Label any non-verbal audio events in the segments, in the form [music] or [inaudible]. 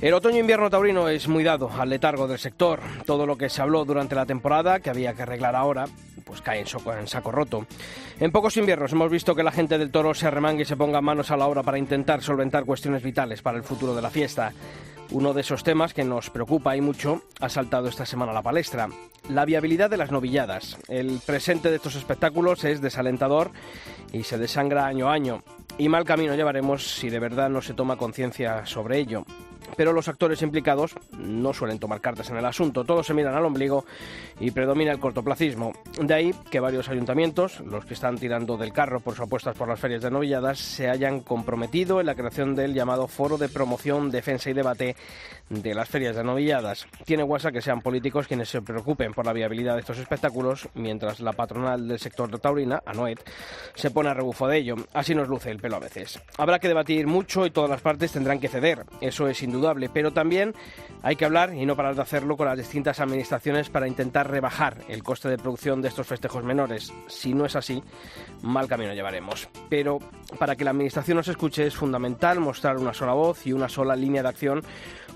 El otoño-invierno taurino es muy dado al letargo del sector. Todo lo que se habló durante la temporada, que había que arreglar ahora, pues cae en, en saco roto. En pocos inviernos hemos visto que la gente del toro se arremangue y se ponga manos a la obra para intentar solventar cuestiones vitales para el futuro de la fiesta. Uno de esos temas que nos preocupa y mucho ha saltado esta semana a la palestra. La viabilidad de las novilladas. El presente de estos espectáculos es desalentador y se desangra año a año. Y mal camino llevaremos si de verdad no se toma conciencia sobre ello pero los actores implicados no suelen tomar cartas en el asunto, todos se miran al ombligo y predomina el cortoplacismo. De ahí que varios ayuntamientos, los que están tirando del carro por sus apuestas por las ferias de novilladas, se hayan comprometido en la creación del llamado Foro de Promoción, Defensa y Debate de las ferias de novilladas. Tiene guasa que sean políticos quienes se preocupen por la viabilidad de estos espectáculos, mientras la patronal del sector de taurina, Anoet, se pone a rebufo de ello. Así nos luce el pelo a veces. Habrá que debatir mucho y todas las partes tendrán que ceder. Eso es pero también hay que hablar y no parar de hacerlo con las distintas administraciones para intentar rebajar el coste de producción de estos festejos menores. Si no es así, mal camino llevaremos. Pero para que la administración nos escuche es fundamental mostrar una sola voz y una sola línea de acción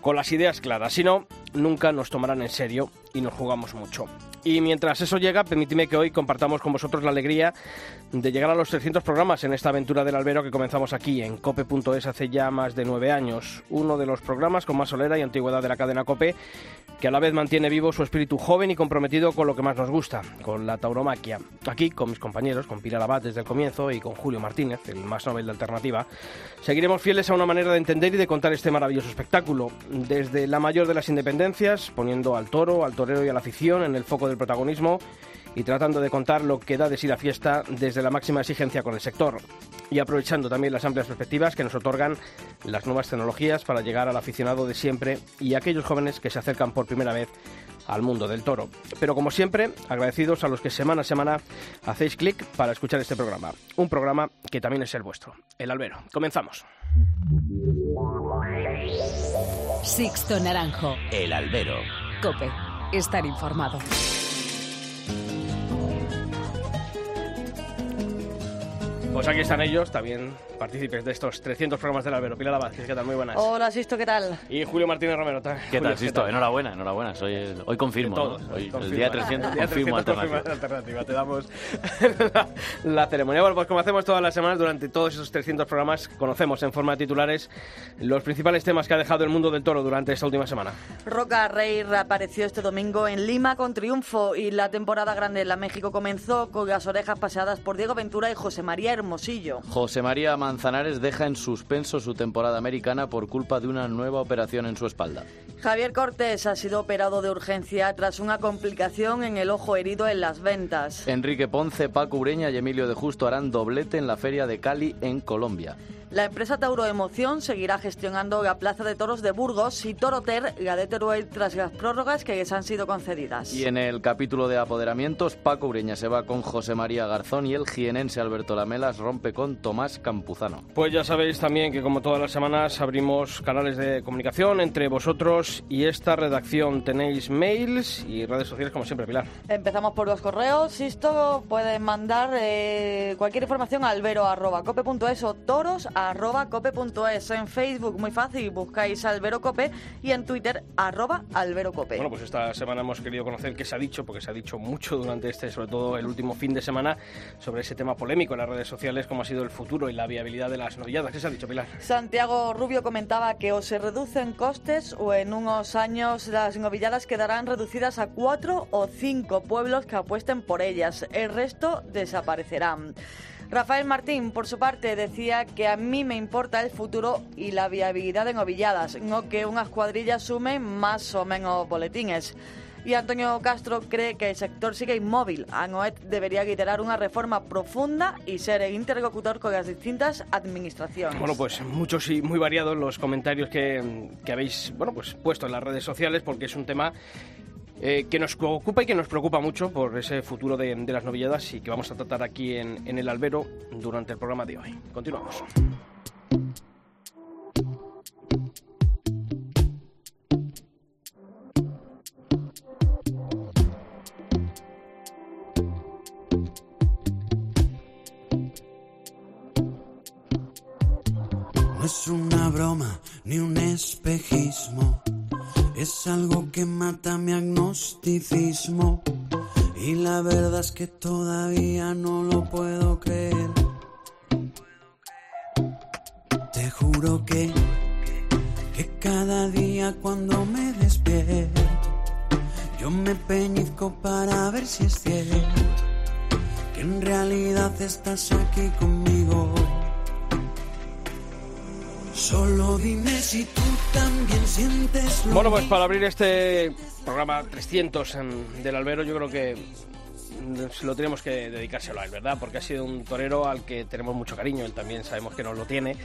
con las ideas claras. Si no, nunca nos tomarán en serio y nos jugamos mucho. Y mientras eso llega, permíteme que hoy compartamos con vosotros la alegría de llegar a los 300 programas en esta aventura del albero que comenzamos aquí en cope.es hace ya más de nueve años. Uno de los programas con más solera y antigüedad de la cadena Cope, que a la vez mantiene vivo su espíritu joven y comprometido con lo que más nos gusta, con la tauromaquia. Aquí, con mis compañeros, con Pilar Abad desde el comienzo y con Julio Martínez, el más novel de alternativa, seguiremos fieles a una manera de entender y de contar este maravilloso espectáculo. Desde la mayor de las independencias, poniendo al toro, al torero y a la afición en el foco del protagonismo y tratando de contar lo que da de sí la fiesta desde la máxima exigencia con el sector y aprovechando también las amplias perspectivas que nos otorgan las nuevas tecnologías para llegar al aficionado de siempre y a aquellos jóvenes que se acercan por primera vez al mundo del toro. Pero como siempre, agradecidos a los que semana a semana hacéis clic para escuchar este programa. Un programa que también es el vuestro, El Albero. Comenzamos. Sixto Naranjo. El albero. Cope. Estar informado. Pues aquí están ellos, también partícipes de estos 300 programas del Albero. Pilar Vázquez, ¿qué tal? Muy buenas. Hola, Sisto, ¿qué tal? Y Julio Martínez Romero. ¿Qué Julio, tal, Sisto? Enhorabuena, enhorabuena. Soy el- hoy confirmo. Todos, ¿no? Hoy, confirma. el día 300 El día confirmo 300 alternativa. alternativa. Te damos [laughs] la, la ceremonia. Bueno, pues como hacemos todas las semanas, durante todos esos 300 programas, conocemos en forma de titulares los principales temas que ha dejado el mundo del toro durante esta última semana. Roca Rey reapareció este domingo en Lima con triunfo y la temporada grande en la México comenzó con las orejas paseadas por Diego Ventura y José María Hermosillo. José María Manzanares deja en suspenso su temporada americana por culpa de una nueva operación en su espalda. Javier Cortés ha sido operado de urgencia tras una complicación en el ojo herido en las ventas. Enrique Ponce, Paco Ureña y Emilio de Justo harán doblete en la Feria de Cali, en Colombia. La empresa Tauro Emoción seguirá gestionando la Plaza de Toros de Burgos y Toroter la de Teruel tras las prórrogas que les han sido concedidas. Y en el capítulo de apoderamientos, Paco Ureña se va con José María Garzón y el jienense Alberto Lamelas rompe con Tomás Campuzano. Pues ya sabéis también que como todas las semanas abrimos canales de comunicación entre vosotros y esta redacción. Tenéis mails y redes sociales como siempre, Pilar. Empezamos por los correos. Sisto pueden mandar eh, cualquier información a albero.cope.es o toros.cope.es. En Facebook, muy fácil, buscáis alberocope y en Twitter, arroba alberocope. Bueno, pues esta semana hemos querido conocer qué se ha dicho, porque se ha dicho mucho durante este, sobre todo el último fin de semana, sobre ese tema polémico en las redes sociales, como ha sido el futuro y la viabilidad de las novilladas. ¿Qué se ha dicho, Pilar? Santiago Rubio comentaba que o se reducen costes o en unos años las novilladas quedarán reducidas a cuatro o cinco pueblos que apuesten por ellas. El resto desaparecerán. Rafael Martín, por su parte, decía que a mí me importa el futuro y la viabilidad de novilladas, no que unas cuadrillas sumen más o menos boletines. Y Antonio Castro cree que el sector sigue inmóvil. ANOET debería liderar una reforma profunda y ser el interlocutor con las distintas administraciones. Bueno, pues muchos y muy variados los comentarios que, que habéis bueno, pues puesto en las redes sociales porque es un tema eh, que nos ocupa y que nos preocupa mucho por ese futuro de, las novilladas y que vamos a tratar aquí en, en el albero durante el programa de hoy. Continuamos. No es una broma ni un espejismo, es algo que mata mi agnosticismo. Y la verdad es que todavía no lo puedo creer. Te juro que, que cada día cuando me despierto, yo me peñizco para ver si es cierto que en realidad estás aquí conmigo. Solo dime si tú también sientes lo Bueno, pues para abrir este programa 300 en- del albero, yo creo que mm, lo tenemos que dedicárselo a él, ¿verdad? Porque ha sido un torero al que tenemos mucho cariño, él también sabemos que nos lo tiene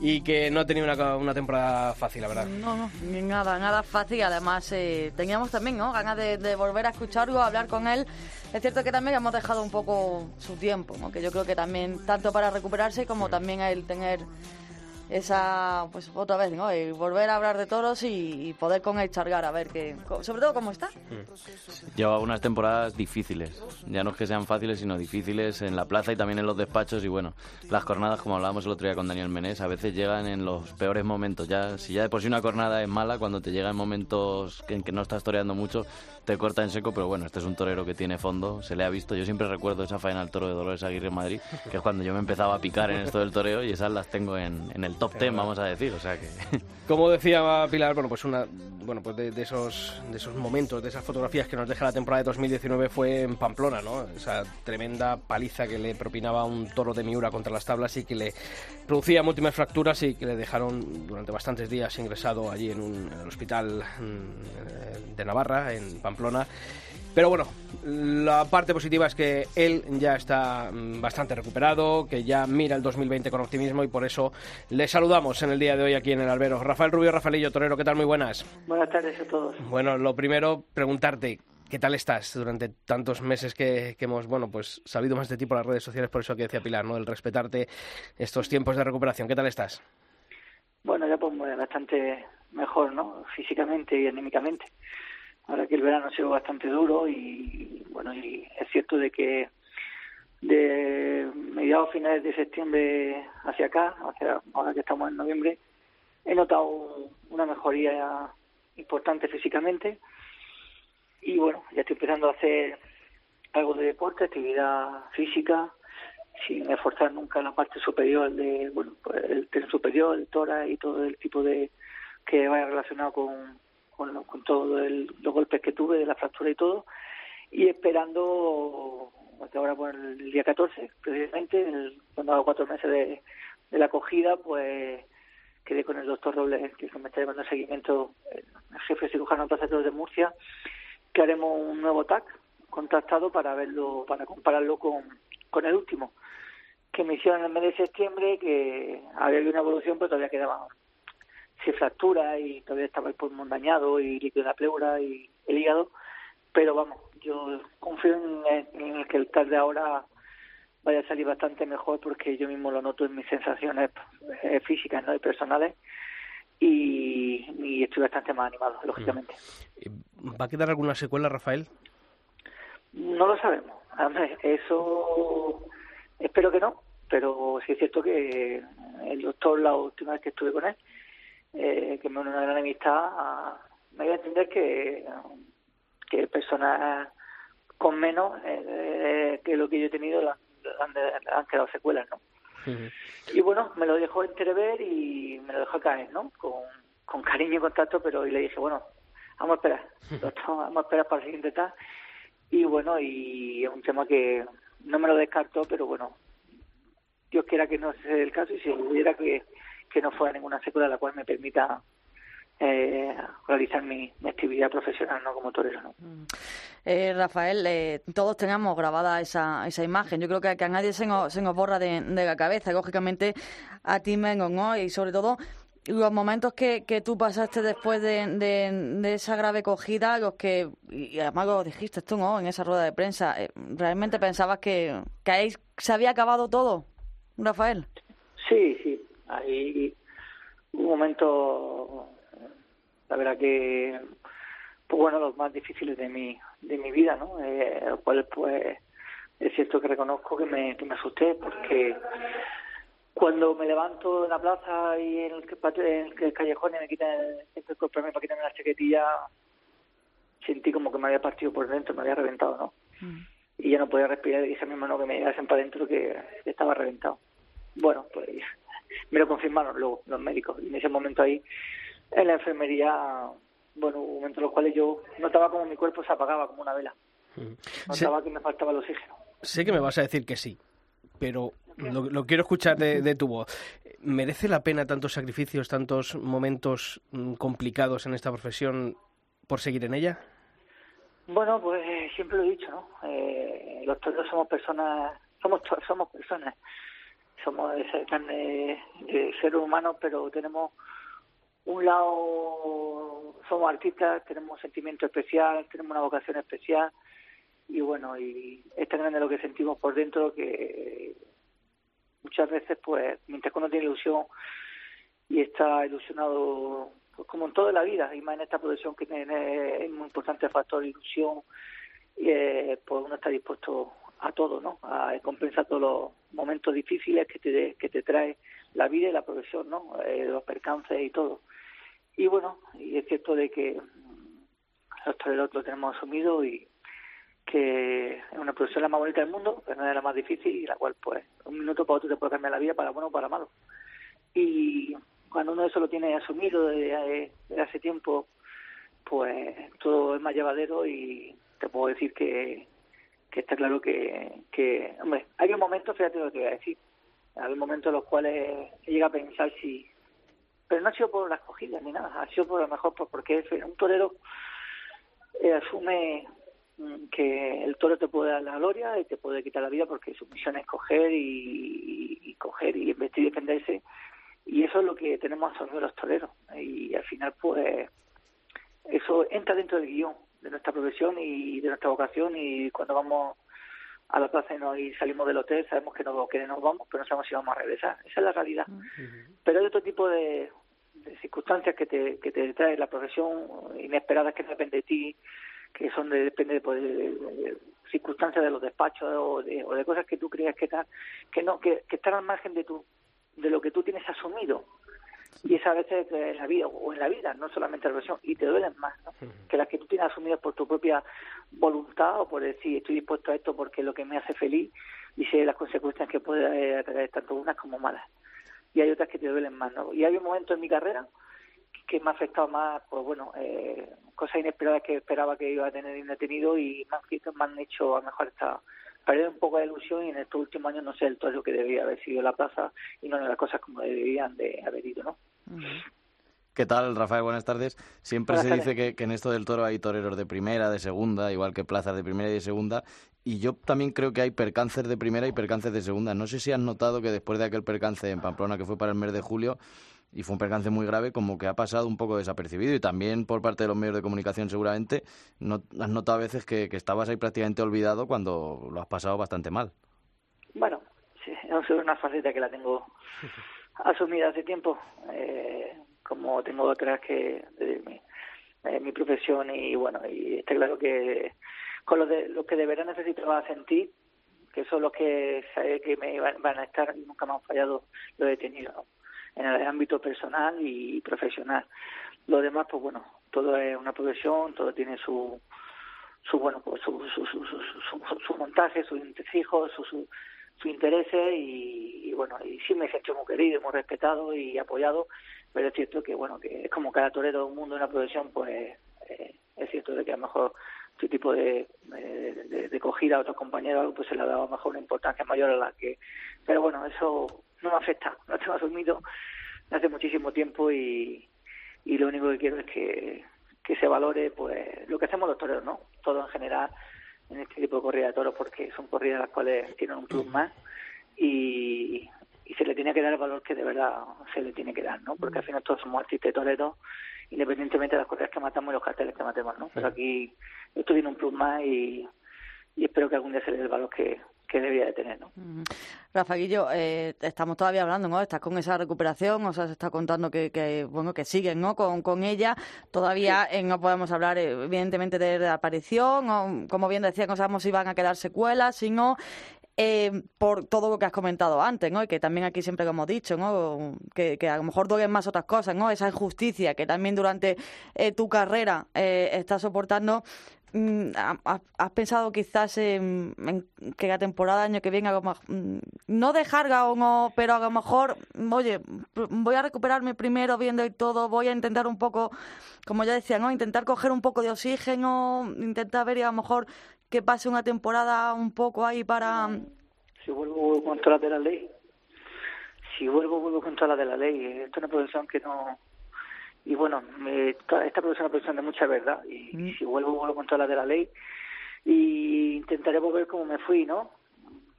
y que no ha tenido una, una temporada fácil, la verdad. No, no, ni nada, nada fácil. Además, eh, teníamos también ¿no? ganas de, de volver a escucharlo, hablar con él. Es cierto que también hemos dejado un poco su tiempo, ¿no? que yo creo que también, tanto para recuperarse como también a él tener esa, pues otra vez, ¿no? Y volver a hablar de toros y, y poder con él chargar, a ver que, sobre todo cómo está. Lleva unas temporadas difíciles. Ya no es que sean fáciles, sino difíciles en la plaza y también en los despachos. Y bueno, las jornadas, como hablábamos el otro día con Daniel Menés, a veces llegan en los peores momentos. Ya, si ya de por sí una jornada es mala, cuando te llega en momentos en que no estás toreando mucho, te corta en seco. Pero bueno, este es un torero que tiene fondo, se le ha visto. Yo siempre recuerdo esa faena al toro de Dolores Aguirre en Madrid, que es cuando yo me empezaba a picar en esto del toreo y esas las tengo en, en el top ten, vamos a decir. O sea que. [laughs] Como decía Pilar, bueno, pues una, bueno, pues de, de esos, de esos momentos, de esas fotografías que nos deja la temporada de 2019 fue en Pamplona, ¿no? Esa tremenda paliza que le propinaba un toro de Miura contra las tablas y que le producía múltiples fracturas y que le dejaron durante bastantes días ingresado allí en, un, en el hospital mm, de Navarra, en Pamplona. Pero bueno, la parte positiva es que él ya está mm, bastante recuperado, que ya mira el 2020 con optimismo y por eso le saludamos en el día de hoy aquí en el albero. Rafael Rubio, Rafaelillo Torero, ¿qué tal? Muy buenas. Buenas tardes a todos. Bueno, lo primero, preguntarte, ¿qué tal estás durante tantos meses que, que hemos, bueno, pues sabido más de ti por las redes sociales, por eso que decía Pilar, ¿no? El respetarte estos tiempos de recuperación. ¿Qué tal estás? Bueno, ya pues bastante mejor, ¿no? Físicamente y anímicamente. Ahora que el verano ha sido bastante duro y bueno, y es cierto de que de mediados finales de septiembre hacia acá, hacia ahora que estamos en noviembre, he notado una mejoría importante físicamente. Y bueno, ya estoy empezando a hacer algo de deporte, actividad física, sin esforzar nunca la parte superior de, bueno, pues el tren superior, el tórax y todo el tipo de que vaya relacionado con, con, con todos los golpes que tuve, de la fractura y todo, y esperando hasta ahora por el día 14, precisamente, el, cuando hago cuatro meses de, la acogida, pues quedé con el doctor Robles, que me está llevando seguimiento, el jefe cirujano de de Murcia, que haremos un nuevo TAC contrastado para verlo, para compararlo con, el último que me hicieron en el mes de septiembre, que había habido una evolución, pero todavía quedaban sí, fracturas y todavía estaba el pulmón dañado y líquido de la pleura y el hígado, pero vamos, yo confío en, en que el TAC de ahora vaya a salir bastante mejor porque yo mismo lo noto en mis sensaciones eh, físicas ¿no? y personales y, y estoy bastante más animado, lógicamente. ¿Va a quedar alguna secuela, Rafael? No lo sabemos. Eso espero que no, pero sí es cierto que el doctor, la última vez que estuve con él, eh, que me unió una gran amistad, ah, me dio a entender que, que personas con menos eh, que lo que yo he tenido han, quedado secuelas, ¿no? Y bueno, me lo dejó entrever y me lo dejó caer, ¿no? Con, con cariño y contacto, pero y le dije, bueno, vamos a esperar, doctor, vamos a esperar para el siguiente TAC. Y bueno, y es un tema que no me lo descarto, pero bueno, Dios quiera que no sea el caso y si hubiera que, que no fuera ninguna secuela la cual me permita eh, realizar mi, actividad profesional no como torero no mm. eh, Rafael eh, todos tenemos grabada esa, esa imagen yo creo que, a nadie se nos, se nos borra de, la cabeza lógicamente a ti Mengo ¿no? y sobre todo los momentos que, que tú pasaste después de, de, esa grave cogida, los que, y además lo dijiste tú, ¿no? En esa rueda de prensa, ¿realmente pensabas que, que ahí se había acabado todo, Rafael? Sí, sí. Ahí un momento, la verdad que, pues bueno, los más difíciles de mi, de mi vida, ¿no? Eh, cuales, pues, es cierto que reconozco que me, que me asusté porque cuando me levanto en la plaza y en el, en el callejón y me quitan el, el para quitarme la chaquetilla, sentí como que me había partido por dentro, me había reventado, ¿no? Mm. Y ya no podía respirar y dije a mi hermano que me llegasen para adentro que estaba reventado. Bueno, pues me lo confirmaron luego los médicos. Y en ese momento ahí, en la enfermería, bueno, hubo momentos en los cuales yo notaba como mi cuerpo se apagaba como una vela. Notaba que me faltaba el oxígeno. Sé que me vas a decir que sí, pero lo, quiero escuchar de, tu voz. ¿Merece la pena tantos sacrificios, tantos momentos mm, complicados en esta profesión por seguir en ella? Bueno, pues siempre lo he dicho, ¿no? Eh, los toreros somos personas, somos somos personas somos ser carne de ser humanos, pero tenemos un lado, somos artistas, tenemos un sentimiento especial, tenemos una vocación especial y bueno, y es tan grande lo que sentimos por dentro que muchas veces, pues, mientras uno tiene ilusión y está ilusionado, pues como en toda la vida, y más en esta profesión que tiene, es muy importante factor ilusión, y, eh, pues uno está dispuesto a todo, ¿no? A compensar todos los momentos difíciles que te, que te trae la vida y la profesión, ¿no? Eh, los percances y todo. Y bueno, y es cierto de que mm, los toreros lo tenemos asumido y que es una profesión la más bonita del mundo, pero no es la más difícil y la cual, pues, un minuto para otro te puede cambiar la vida para bueno o para malo. Y cuando uno eso lo tiene asumido desde, desde hace tiempo, pues todo es más llevadero y te puedo decir que que está claro que, que hombre, hay momentos, fíjate lo que voy a decir, hay momentos en los cuales llega a pensar si, pero no ha sido por las cogidas ni nada, ha sido por lo mejor por, porque un torero eh, asume mm, que el toro te puede dar la gloria y te puede quitar la vida porque su misión es coger y, y coger y investir y defenderse. Y eso es lo que tenemos a los toreros. Y al final pues eso entra dentro del guion de nuestra profesión y de nuestra vocación y cuando vamos a la plaza y, salimos del hotel sabemos que no, que nos vamos, pero no sabemos si vamos a regresar. Esa es la realidad. Pero hay otro tipo de, circunstancias que te, que te trae la profesión inesperadas que no depende de ti, que son de, depende pues, de, circunstancias de los despachos o de, o de cosas que tú creías que, están que no que, que están al margen de tu de lo que tú tienes asumido y esa a veces en la vida o en la vida no solamente la profesión y te duelen más que las que tú tienes asumidas por tu propia voluntad o por decir estoy dispuesto a esto porque es lo que me hace feliz y sé las consecuencias que puede traer tanto unas como malas y hay otras que te duelen más ¿no? y hay un momento en mi carrera que me ha afectado más pues bueno eh, cosas inesperadas que esperaba que iba a tener y no he tenido y más que me han hecho a lo mejor esta perder un poco de ilusión y en estos últimos años no sé el todo que debía haber sido la plaza y no las cosas como debían de haber ido, ¿no? ¿Qué tal, Rafael? Buenas tardes. Siempre se dice que, en esto del toro hay toreros de primera, de segunda, igual que plazas de primera y de segunda. Y yo también creo que hay percances de primera y percances de segunda. No sé si has notado que después de aquel percance en Pamplona, que fue para el mes de julio, y fue un percance muy grave, como que ha pasado un poco desapercibido. Y también por parte de los medios de comunicación, seguramente, no, has notado a veces que, estabas ahí prácticamente olvidado cuando lo has pasado bastante mal. Bueno, sí, [laughs] es una faceta que la tengo asumida hace tiempo, eh, como tengo otras que mi, eh, mi profesión y bueno, y está claro que con lo, de, lo que de verdad necesitaba sentir, que son los que sabe que me van, a estar y nunca me han fallado, lo he tenido en el ámbito personal y profesional. Lo demás, pues bueno, todo es una profesión, todo tiene su su bueno pues su su, su, su, montaje, sus hijos, su, su, su intereses y, bueno, y sí me he muy querido, muy respetado y apoyado, pero es cierto que bueno, que es como cada torero un mundo, una profesión, pues eh, es cierto de que a lo mejor este tipo de, de, de, cogida a otros compañeros pues se le ha dado a lo mejor una importancia mayor a la que pero bueno eso no me afecta [laughs] lo tengo asumido hace muchísimo tiempo y y lo único que quiero es que, que se valore pues lo que hacemos los toreros, ¿no? Todo en general en este tipo de corrida de toros porque son corridas las cuales tienen un plus más y, y se le tiene que dar el valor que de verdad se le tiene que dar, ¿no? Porque al final todos somos artistas toreros, independientemente de las corridas que matamos y los carteles que matemos, ¿no? Pero aquí esto tiene un plus más y, y espero que algún día se le dé el valor que, que debía de tener, ¿no? Rafa Guillo, eh, estamos todavía hablando, ¿no? Estás con esa recuperación, o sea, se está contando que, que bueno, que siguen, ¿no? Con, con ella. Todavía eh, no podemos hablar, eh, evidentemente, de, la aparición, o, como bien decía, no sabemos si van a quedar secuelas, sino eh, por todo lo que has comentado antes, ¿no? Y que también aquí siempre lo hemos dicho, ¿no? Que, que a lo mejor duelen más otras cosas, ¿no? Esa injusticia que también durante eh, tu carrera eh, estás soportando. Mm, ¿Has pensado quizás en, que la temporada año que viene a lo mejor, mm, no dejarga o no, pero a lo mejor, oye, voy a recuperarme primero viendo y todo, voy a intentar un poco, como ya decía, ¿no? Intentar coger un poco de oxígeno, intentar ver y a lo mejor que pase una temporada un poco ahí para... Si vuelvo, contra la de la ley. Si vuelvo, vuelvo contra la de la ley. Esto es una profesión que no... Y bueno, me, esta profesión es una de mucha verdad. Y, Mm. si vuelvo, vuelvo contra la de la ley. Y intentaré volver como me fui, ¿no?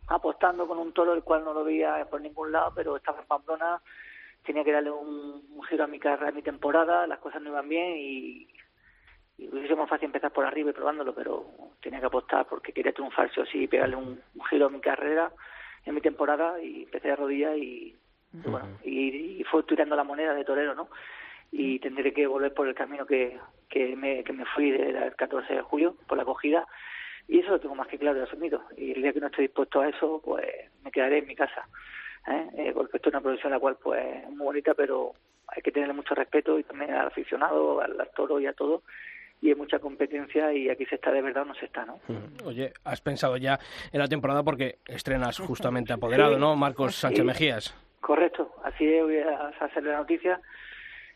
Apostando con un toro el cual no lo veía por ningún lado, pero estaba en Pamplona, tenía que darle un, un giro a mi carrera, a mi temporada, las cosas no iban bien y, y hubiese más fácil empezar por arriba y probándolo, pero tenía que apostar porque quería triunfar sí o sí, pegarle un, un giro a mi carrera, en mi temporada, y empecé de rodillas y, y bueno, y, y fue tirando la moneda de torero, ¿no? Y tendré que volver por el camino que, que, me, que me fui del 14 de julio, por la acogida, y eso lo tengo más que claro y asumido. Y el día que no esté dispuesto a eso, pues me quedaré en mi casa, ¿eh? Eh, porque esto es una profesión la cual pues es muy bonita, pero hay que tenerle mucho respeto y también al aficionado, al, al toro y a todo, y hay mucha competencia y aquí se está de verdad o no se está, ¿no? Oye, has pensado ya en la temporada porque estrenas [laughs] justamente apoderado, Sí. ¿no? Marcos Sí. Sánchez Mejías. Correcto, así es, voy a hacerle la noticia.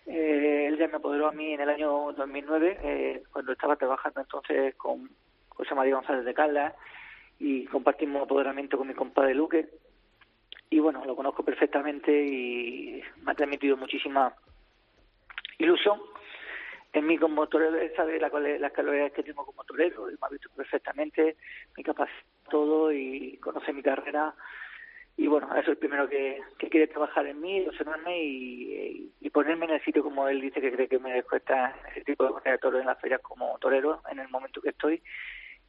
Eh, él ya me apoderó a mí en el año 2009, eh, cuando estaba trabajando entonces con José María González de Caldas y compartimos apoderamiento con mi compadre Luque. Y bueno, lo conozco perfectamente y me ha transmitido muchísima ilusión en mí como torero, él sabe la las calidades que tengo como torero, él me ha visto perfectamente, mi capacidad, todo y conoce mi carrera y bueno, eso es el primero que, que quiere trabajar en mí, observarme y, y ponerme en el sitio como él dice que cree que me estar ese tipo de corrida de en las ferias como torero en el momento que estoy.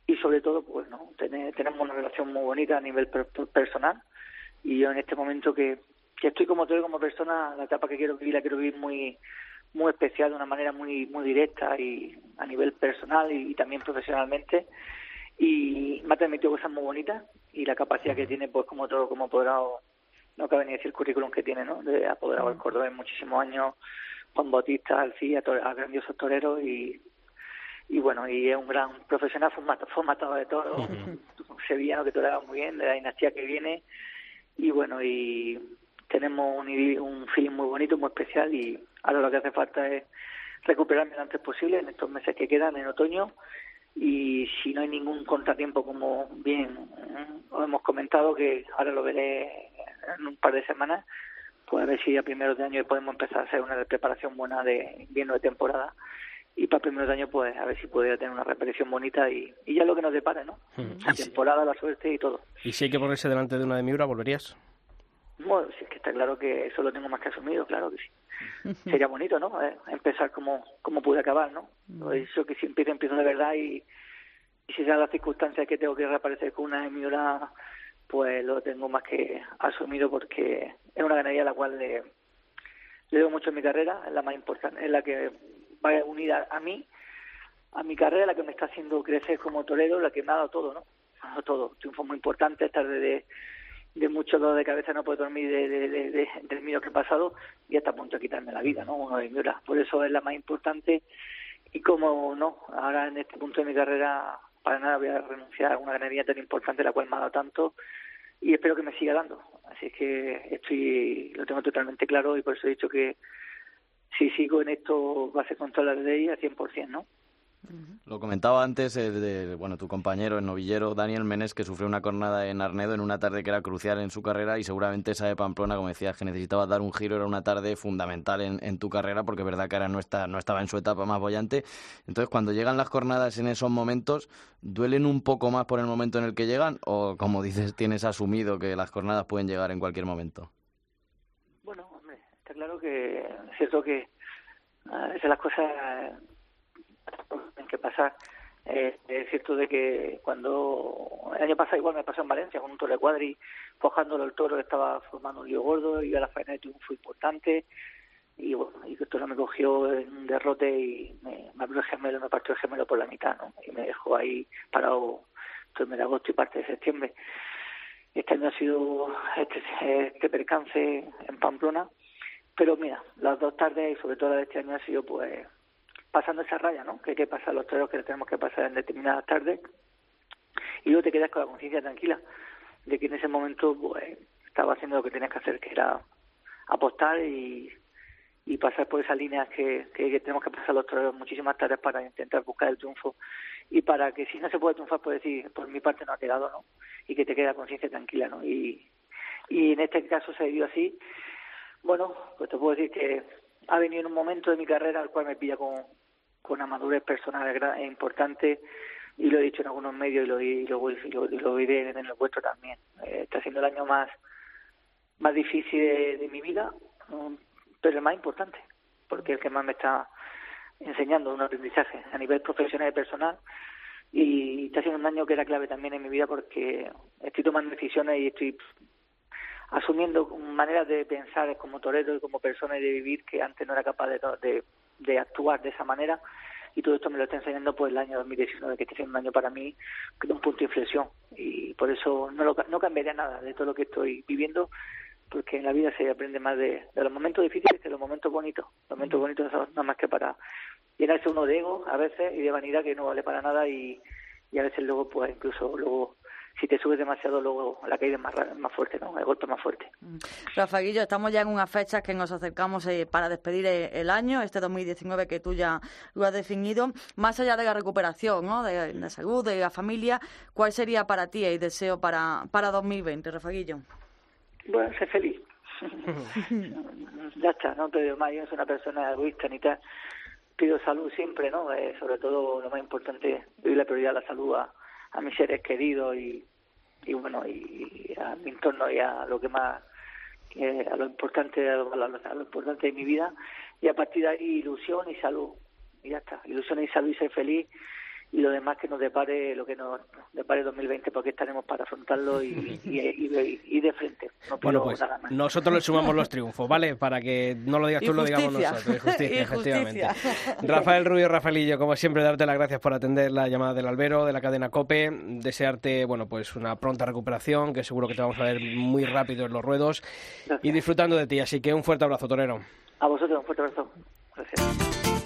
Y sobre todo pues no tenemos una relación muy bonita a nivel per- per- personal. Y yo en este momento que, que estoy como torero como persona la etapa que quiero vivir la quiero vivir muy muy especial de una manera muy muy directa y a nivel personal y, también profesionalmente. Y me ha transmitido cosas muy bonitas y la capacidad que tiene pues como todo como apoderado no cabe ni decir el currículum que tiene no de apoderado del Córdoba en muchísimos años Juan Bautista Alcía a grandiosos toreros y y bueno y es un gran profesional format- formatado de toros un [laughs] sevillano que toreaba muy bien de la dinastía que viene y bueno y tenemos un, un feeling muy bonito muy especial y ahora lo que hace falta es recuperarme lo antes posible en estos meses que quedan en otoño y si no hay ningún contratiempo como bien mm, os hemos comentado que ahora lo veré en un par de semanas pues a ver si a primeros de año podemos empezar a hacer una preparación buena de invierno de temporada y para primeros de año pues a ver si pudiera tener una repetición bonita y, y ya lo que nos depare no la temporada la suerte y todo Y si hay que ponerse delante de una de Miura, ¿volverías? bueno, sí, es que está claro que eso lo tengo más que asumido, claro que sí. Sería bonito, ¿no? Eh, empezar como, como pude acabar, ¿no? Lo he dicho que si empiezo, empiezo de verdad y, y si se dan las circunstancias que tengo que reaparecer con una emiora, pues lo tengo más que asumido porque es una ganadería a la cual le, le doy mucho en mi carrera, es la más importante, es la que va unida a mí, a mi carrera, la que me está haciendo crecer como torero, la que me ha dado todo, ¿no? Me ha dado todo, triunfos muy importantes, estar de, de mucho dolor de cabeza, no puedo dormir de, de, de- de- del miedo que he pasado y hasta a punto de quitarme la vida, ¿no? Uno de Miura. Por eso es la más importante y como no, ahora en este punto de mi carrera para nada voy a renunciar a una ganadería tan importante, la cual me ha dado tanto y espero que me siga dando. Así es que estoy, lo tengo totalmente claro y por eso he dicho que si sigo en esto va a ser contra la ley al 100%, ¿no? Lo comentaba antes eh, de, bueno, tu compañero, el novillero Daniel Menes, que sufrió una cornada en Arnedo en una tarde que era crucial en su carrera y seguramente esa de Pamplona, como decías, que necesitaba dar un giro, era una tarde fundamental en, tu carrera porque es verdad que ahora no, está, no estaba en su etapa más bollante. Entonces, cuando llegan las jornadas en esos momentos, ¿duelen un poco más por el momento en el que llegan o, como dices, tienes asumido que las jornadas pueden llegar en cualquier momento? Bueno, hombre, está claro que es cierto que a veces las cosas que pasar. Eh, es cierto de que cuando el año pasado igual me pasó en Valencia con un toro de cuadri, cojándolo el toro estaba formando un lío gordo, y a la faena de triunfo importante y bueno, y el toro me cogió en un derrote y me, abrió el gemelo, me partió el gemelo por la mitad, ¿no? Y me dejó ahí parado todo el mes de agosto y parte de septiembre. Este año ha sido este, este percance en Pamplona, pero mira, las dos tardes y sobre todo la de este año ha sido pues pasando esa raya, ¿no? Que hay que pasar los toros que tenemos que pasar en determinadas tardes y luego te quedas con la conciencia tranquila de que en ese momento pues, estaba haciendo lo que tenías que hacer, que era apostar y, y pasar por esas líneas que, tenemos que pasar los toros muchísimas tardes para intentar buscar el triunfo y para que si no se puede triunfar, pues decir, por mi parte no ha quedado, ¿no? Y que te quede la conciencia tranquila, ¿no? Y, en este caso se dio así. Bueno, pues te puedo decir que ha venido en un momento de mi carrera al cual me pilla con, con una madurez personal importante y lo he dicho en algunos medios y lo, y lo, y lo, diré en el vuestro también. Eh, está siendo el año más, más difícil de, mi vida, pero el más importante, porque es el que más me está enseñando un aprendizaje a nivel profesional y personal y está siendo un año que era clave también en mi vida porque estoy tomando decisiones y estoy asumiendo maneras de pensar como torero y como persona y de vivir que antes no era capaz de, de actuar de esa manera. Y todo esto me lo está enseñando pues el año 2019 que está siendo un año para mí de un punto de inflexión. Y por eso no, lo, no cambiaría nada de todo lo que estoy viviendo porque en la vida se aprende más de, los momentos difíciles que de los momentos bonitos. Los momentos bonitos son nada más que para llenarse uno de ego a veces y de vanidad que no vale para nada y, y a veces luego pues incluso luego si te subes demasiado luego la caída es más, más fuerte, ¿no? El golpe más fuerte. Mm. Rafa Guillo, estamos ya en unas fechas que nos acercamos eh, para despedir eh, el año, este 2019 que tú ya lo has definido. Más allá de la recuperación, ¿no? De, la salud, de la familia, ¿cuál sería para ti el deseo para, para 2020, Rafa Guillo? Bueno, ser feliz. [laughs] ya está, no te digo más, yo no soy una persona egoísta ni tal. Pido salud siempre, ¿no? Eh, sobre todo lo más importante, doy la prioridad a la salud a a mis seres queridos y, y bueno y a mi entorno y a lo que más a lo importante a lo, importante de mi vida. Y a partir de ahí ilusión y salud. Y ya está. Ilusión y salud y ser feliz y lo demás que nos depare lo que nos depare 2020 porque estaremos para afrontarlo y, y, de frente. Bueno pues nosotros le sumamos los triunfos vale para que no lo digas tú lo digamos nosotros. Justicia, [laughs] efectivamente. Rafael Rubio Rafaelillo como siempre darte las gracias por atender la llamada del albero de la cadena COPE. Desearte bueno pues una pronta recuperación que seguro que te vamos a ver muy rápido en los ruedos. Y disfrutando de ti así que un fuerte abrazo torero. A vosotros un fuerte abrazo. Gracias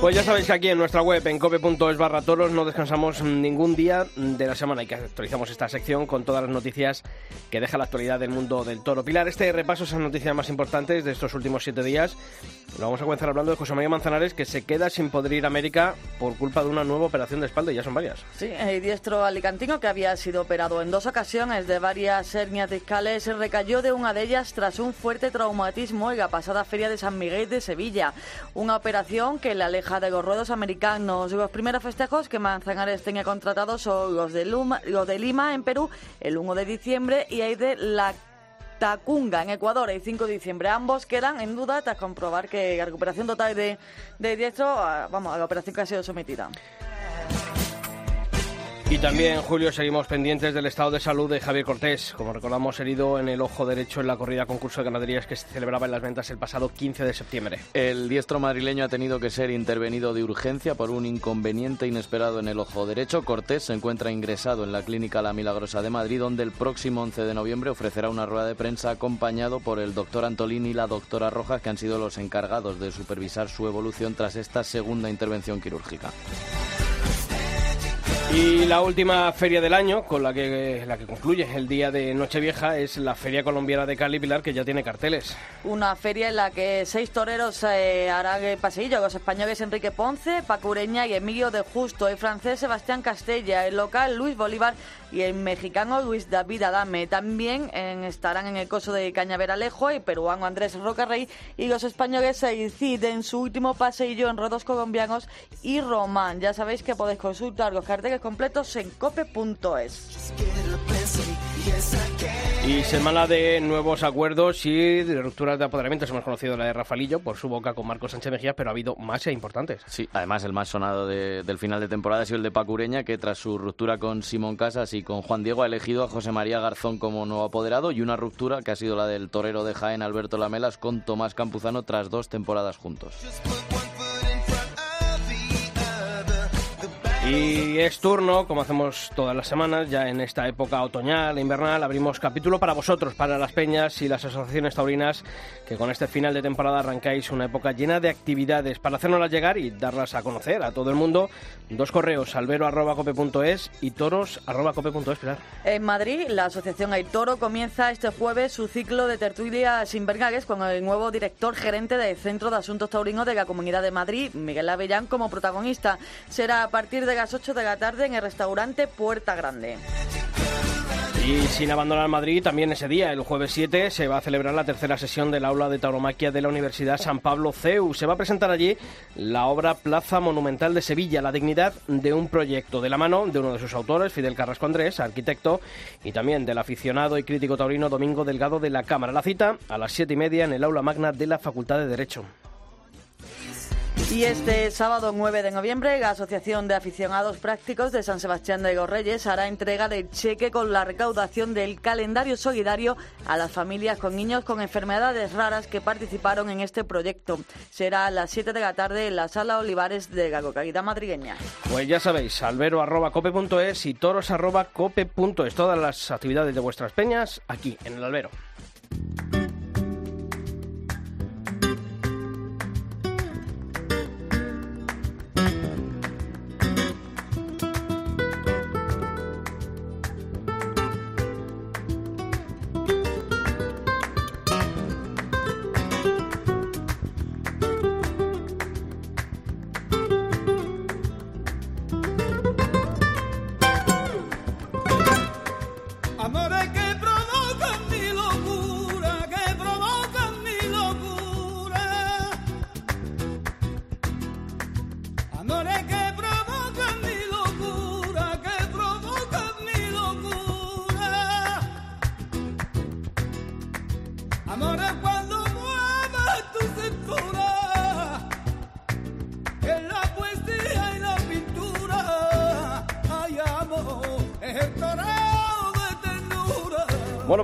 Pues ya sabéis que aquí en nuestra web, en cope.es barra toros, no descansamos ningún día de la semana y que actualizamos esta sección con todas las noticias que deja la actualidad del mundo del toro. Pilar, este repaso esas noticias más importantes de estos últimos siete días. Lo vamos a comenzar hablando de José María Manzanares, que se queda sin poder ir a América por culpa de una nueva operación de espalda, y ya son varias. Sí, el diestro alicantino, que había sido operado en dos ocasiones de varias hernias discales, recayó de una de ellas tras un fuerte traumatismo en la pasada feria de San Miguel de Sevilla. Una operación que le aleja de los ruedos americanos. Los primeros festejos que Manzanares tenía contratados son los de, Luma, los de Lima, en Perú, el 1 de diciembre, y hay de la Tacunga, en Ecuador, el 5 de diciembre. Ambos quedan en duda tras comprobar que la recuperación total de, de diestro, vamos, a la operación que ha sido sometida. Y también, Julio, seguimos pendientes del estado de salud de Javier Cortés, como recordamos, herido en el ojo derecho en la corrida concurso de ganaderías que se celebraba en las ventas el pasado 15 de septiembre. El diestro madrileño ha tenido que ser intervenido de urgencia por un inconveniente inesperado en el ojo derecho. Cortés se encuentra ingresado en la clínica La Milagrosa de Madrid, donde el próximo 11 de noviembre ofrecerá una rueda de prensa acompañado por el doctor Antolini y la doctora Rojas, que han sido los encargados de supervisar su evolución tras esta segunda intervención quirúrgica. Y la última feria del año, con la que, la que concluye el día de Nochevieja, es la Feria Colombiana de Cali Pilar, que ya tiene carteles. Una feria en la que seis toreros eh, harán el paseillo, los españoles Enrique Ponce, Pacureña y Emilio de Justo, el francés Sebastián Castella, el local Luis Bolívar y el mexicano Luis David Adame. También estarán en el coso de Cañaveralejo el peruano Andrés Rocarrey y los españoles Seicid en su último paseillo en rodos colombianos y Román. Ya sabéis que podéis consultar los carteles completos en cope.es. Y semana de nuevos acuerdos y de rupturas de apoderamientos. Hemos conocido la de Rafalillo por su boca con Marcos Sánchez Mejía, pero ha habido más e importantes. Sí, además el más sonado del final de temporada ha sido el de Pacureña, que tras su ruptura con Simón Casas y con Juan Diego ha elegido a José María Garzón como nuevo apoderado y una ruptura que ha sido la del torero de Jaén Alberto Lamelas con Tomás Campuzano tras dos temporadas juntos. Y es turno, como hacemos todas las semanas, ya en esta época otoñal, e invernal, abrimos capítulo para vosotros, para las peñas y las asociaciones taurinas, que con este final de temporada arrancáis una época llena de actividades para hacernoslas llegar y darlas a conocer a todo el mundo. Dos correos, albero.cope.es y toros.cope.es. En Madrid, la asociación Toro comienza este jueves su ciclo de tertulias invernagues con el nuevo director gerente del Centro de Asuntos Taurinos de la Comunidad de Madrid, Miguel Avellán, como protagonista. Será a partir de las 8 de la tarde en el restaurante Puerta Grande. Y sin abandonar Madrid, también ese día, el jueves 7, se va a celebrar la tercera sesión del aula de tauromaquia de la Universidad San Pablo CEU. Se va a presentar allí la obra Plaza Monumental de Sevilla, la dignidad de un proyecto, de la mano de uno de sus autores, Fidel Carrasco Andrés, arquitecto, y también del aficionado y crítico taurino Domingo Delgado de la Cámara. La cita a las siete y media en el aula magna de la Facultad de Derecho. Y este sábado 9 de noviembre, la Asociación de Aficionados Prácticos de San Sebastián de Gorreyes hará entrega del cheque con la recaudación del calendario solidario a las familias con niños con enfermedades raras que participaron en este proyecto. Será a las 7 de la tarde en la Sala Olivares de la localidad madrigueña. Pues ya sabéis, albero.cope.es y toros.cope.es. Todas las actividades de vuestras peñas aquí en el albero.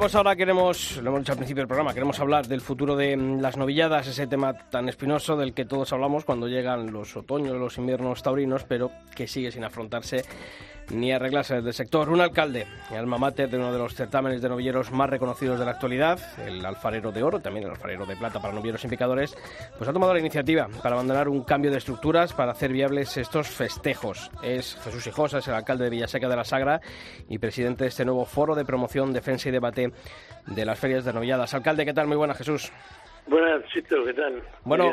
Pues ahora queremos, lo hemos dicho al principio del programa, queremos hablar del futuro de mm, las novilladas, ese tema tan espinoso del que todos hablamos cuando llegan los otoños, los inviernos taurinos, pero que sigue sin afrontarse ni arreglarse desde el sector. Un alcalde, el alma mater de uno de los certámenes de novilleros más reconocidos de la actualidad, el alfarero de oro, también el alfarero de plata para novilleros y picadores, pues ha tomado la iniciativa para abandonar un cambio de estructuras para hacer viables estos festejos. Es Jesús Hijosa, es el alcalde de Villaseca de la Sagra y presidente de este nuevo foro de promoción, defensa y debate de las ferias de novilladas. Alcalde, ¿qué tal? Muy buenas, Jesús. Buenas, Chito, ¿qué tal? Bueno,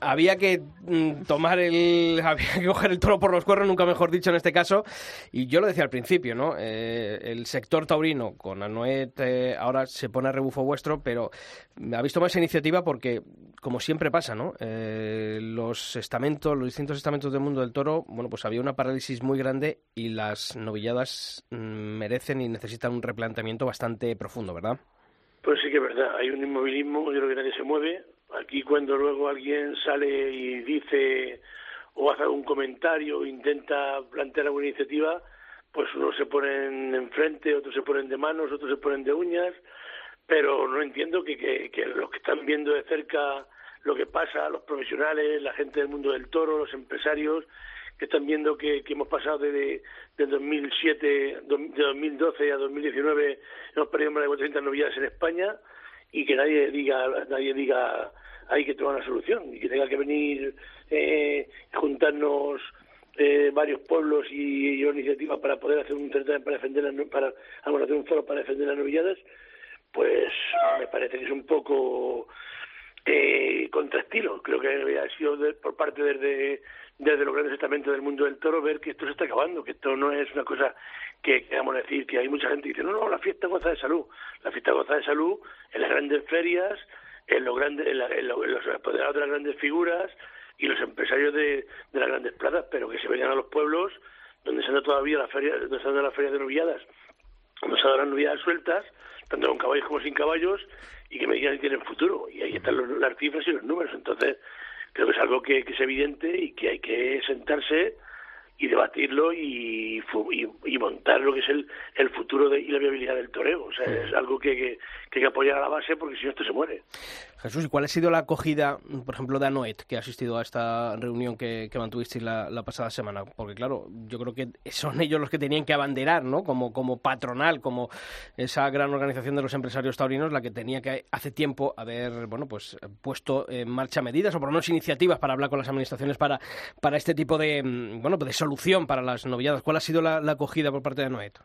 había que mm, tomar el [laughs] había que coger el toro por los cuernos nunca mejor dicho en este caso. Y yo lo decía al principio no eh, el sector taurino con Anoet eh, ahora se pone a rebufo vuestro pero ha visto más iniciativa porque como siempre pasa no eh, los estamentos los distintos estamentos del mundo del toro bueno pues había una parálisis muy grande y las novilladas mm, merecen y necesitan un replanteamiento bastante profundo verdad pues sí que es verdad hay un inmovilismo yo creo que nadie se mueve Aquí cuando luego alguien sale y dice o hace un comentario o intenta plantear alguna iniciativa, pues unos se ponen enfrente, otros se ponen de manos, otros se ponen de uñas, pero no entiendo que, que, que los que están viendo de cerca lo que pasa, los profesionales, la gente del mundo del toro, los empresarios, que están viendo que, que hemos pasado de, de 2007, de 2012 a 2019, hemos perdido más de 400 novedades en España y que nadie diga, nadie diga hay que tomar una solución y que tenga que venir eh, juntarnos eh, varios pueblos y, y iniciativas para poder hacer un certamen para defender las, para hacer un foro para defender las novilladas pues me parece que es un poco eh, contraestilo. Creo que ha sido por parte desde desde los grandes estamentos del mundo del toro ver que esto se está acabando que esto no es una cosa que queramos decir que hay mucha gente que dice no no la fiesta goza de salud la fiesta goza de salud en las grandes ferias en los grandes en, la, en, los apoderados de las grandes figuras y los empresarios de, las grandes plazas, pero que se vengan a los pueblos donde se anda todavía la feria, donde se anda la feria de novilladas, donde se dan las novilladas sueltas, tanto con caballos como sin caballos, y que me digan si tienen futuro. Y ahí están los, las cifras y los números. Entonces, creo que es algo que, que es evidente y que hay que sentarse y debatirlo y, y, y, montar lo que es el, el futuro de, y la viabilidad del toreo. O sea, es algo que, que, que hay que apoyar a la base porque si no esto se muere. Jesús, ¿y cuál ha sido la acogida, por ejemplo, de Anoet, que ha asistido a esta reunión que, mantuvisteis la, pasada semana? Porque, claro, yo creo que son ellos los que tenían que abanderar, ¿no? Como, como patronal, como esa gran organización de los empresarios taurinos, la que tenía que hace tiempo haber, bueno, pues puesto en marcha medidas o por lo menos iniciativas para hablar con las administraciones para, para este tipo de, bueno, de solución para las novilladas. ¿Cuál ha sido la acogida por parte de Anoet?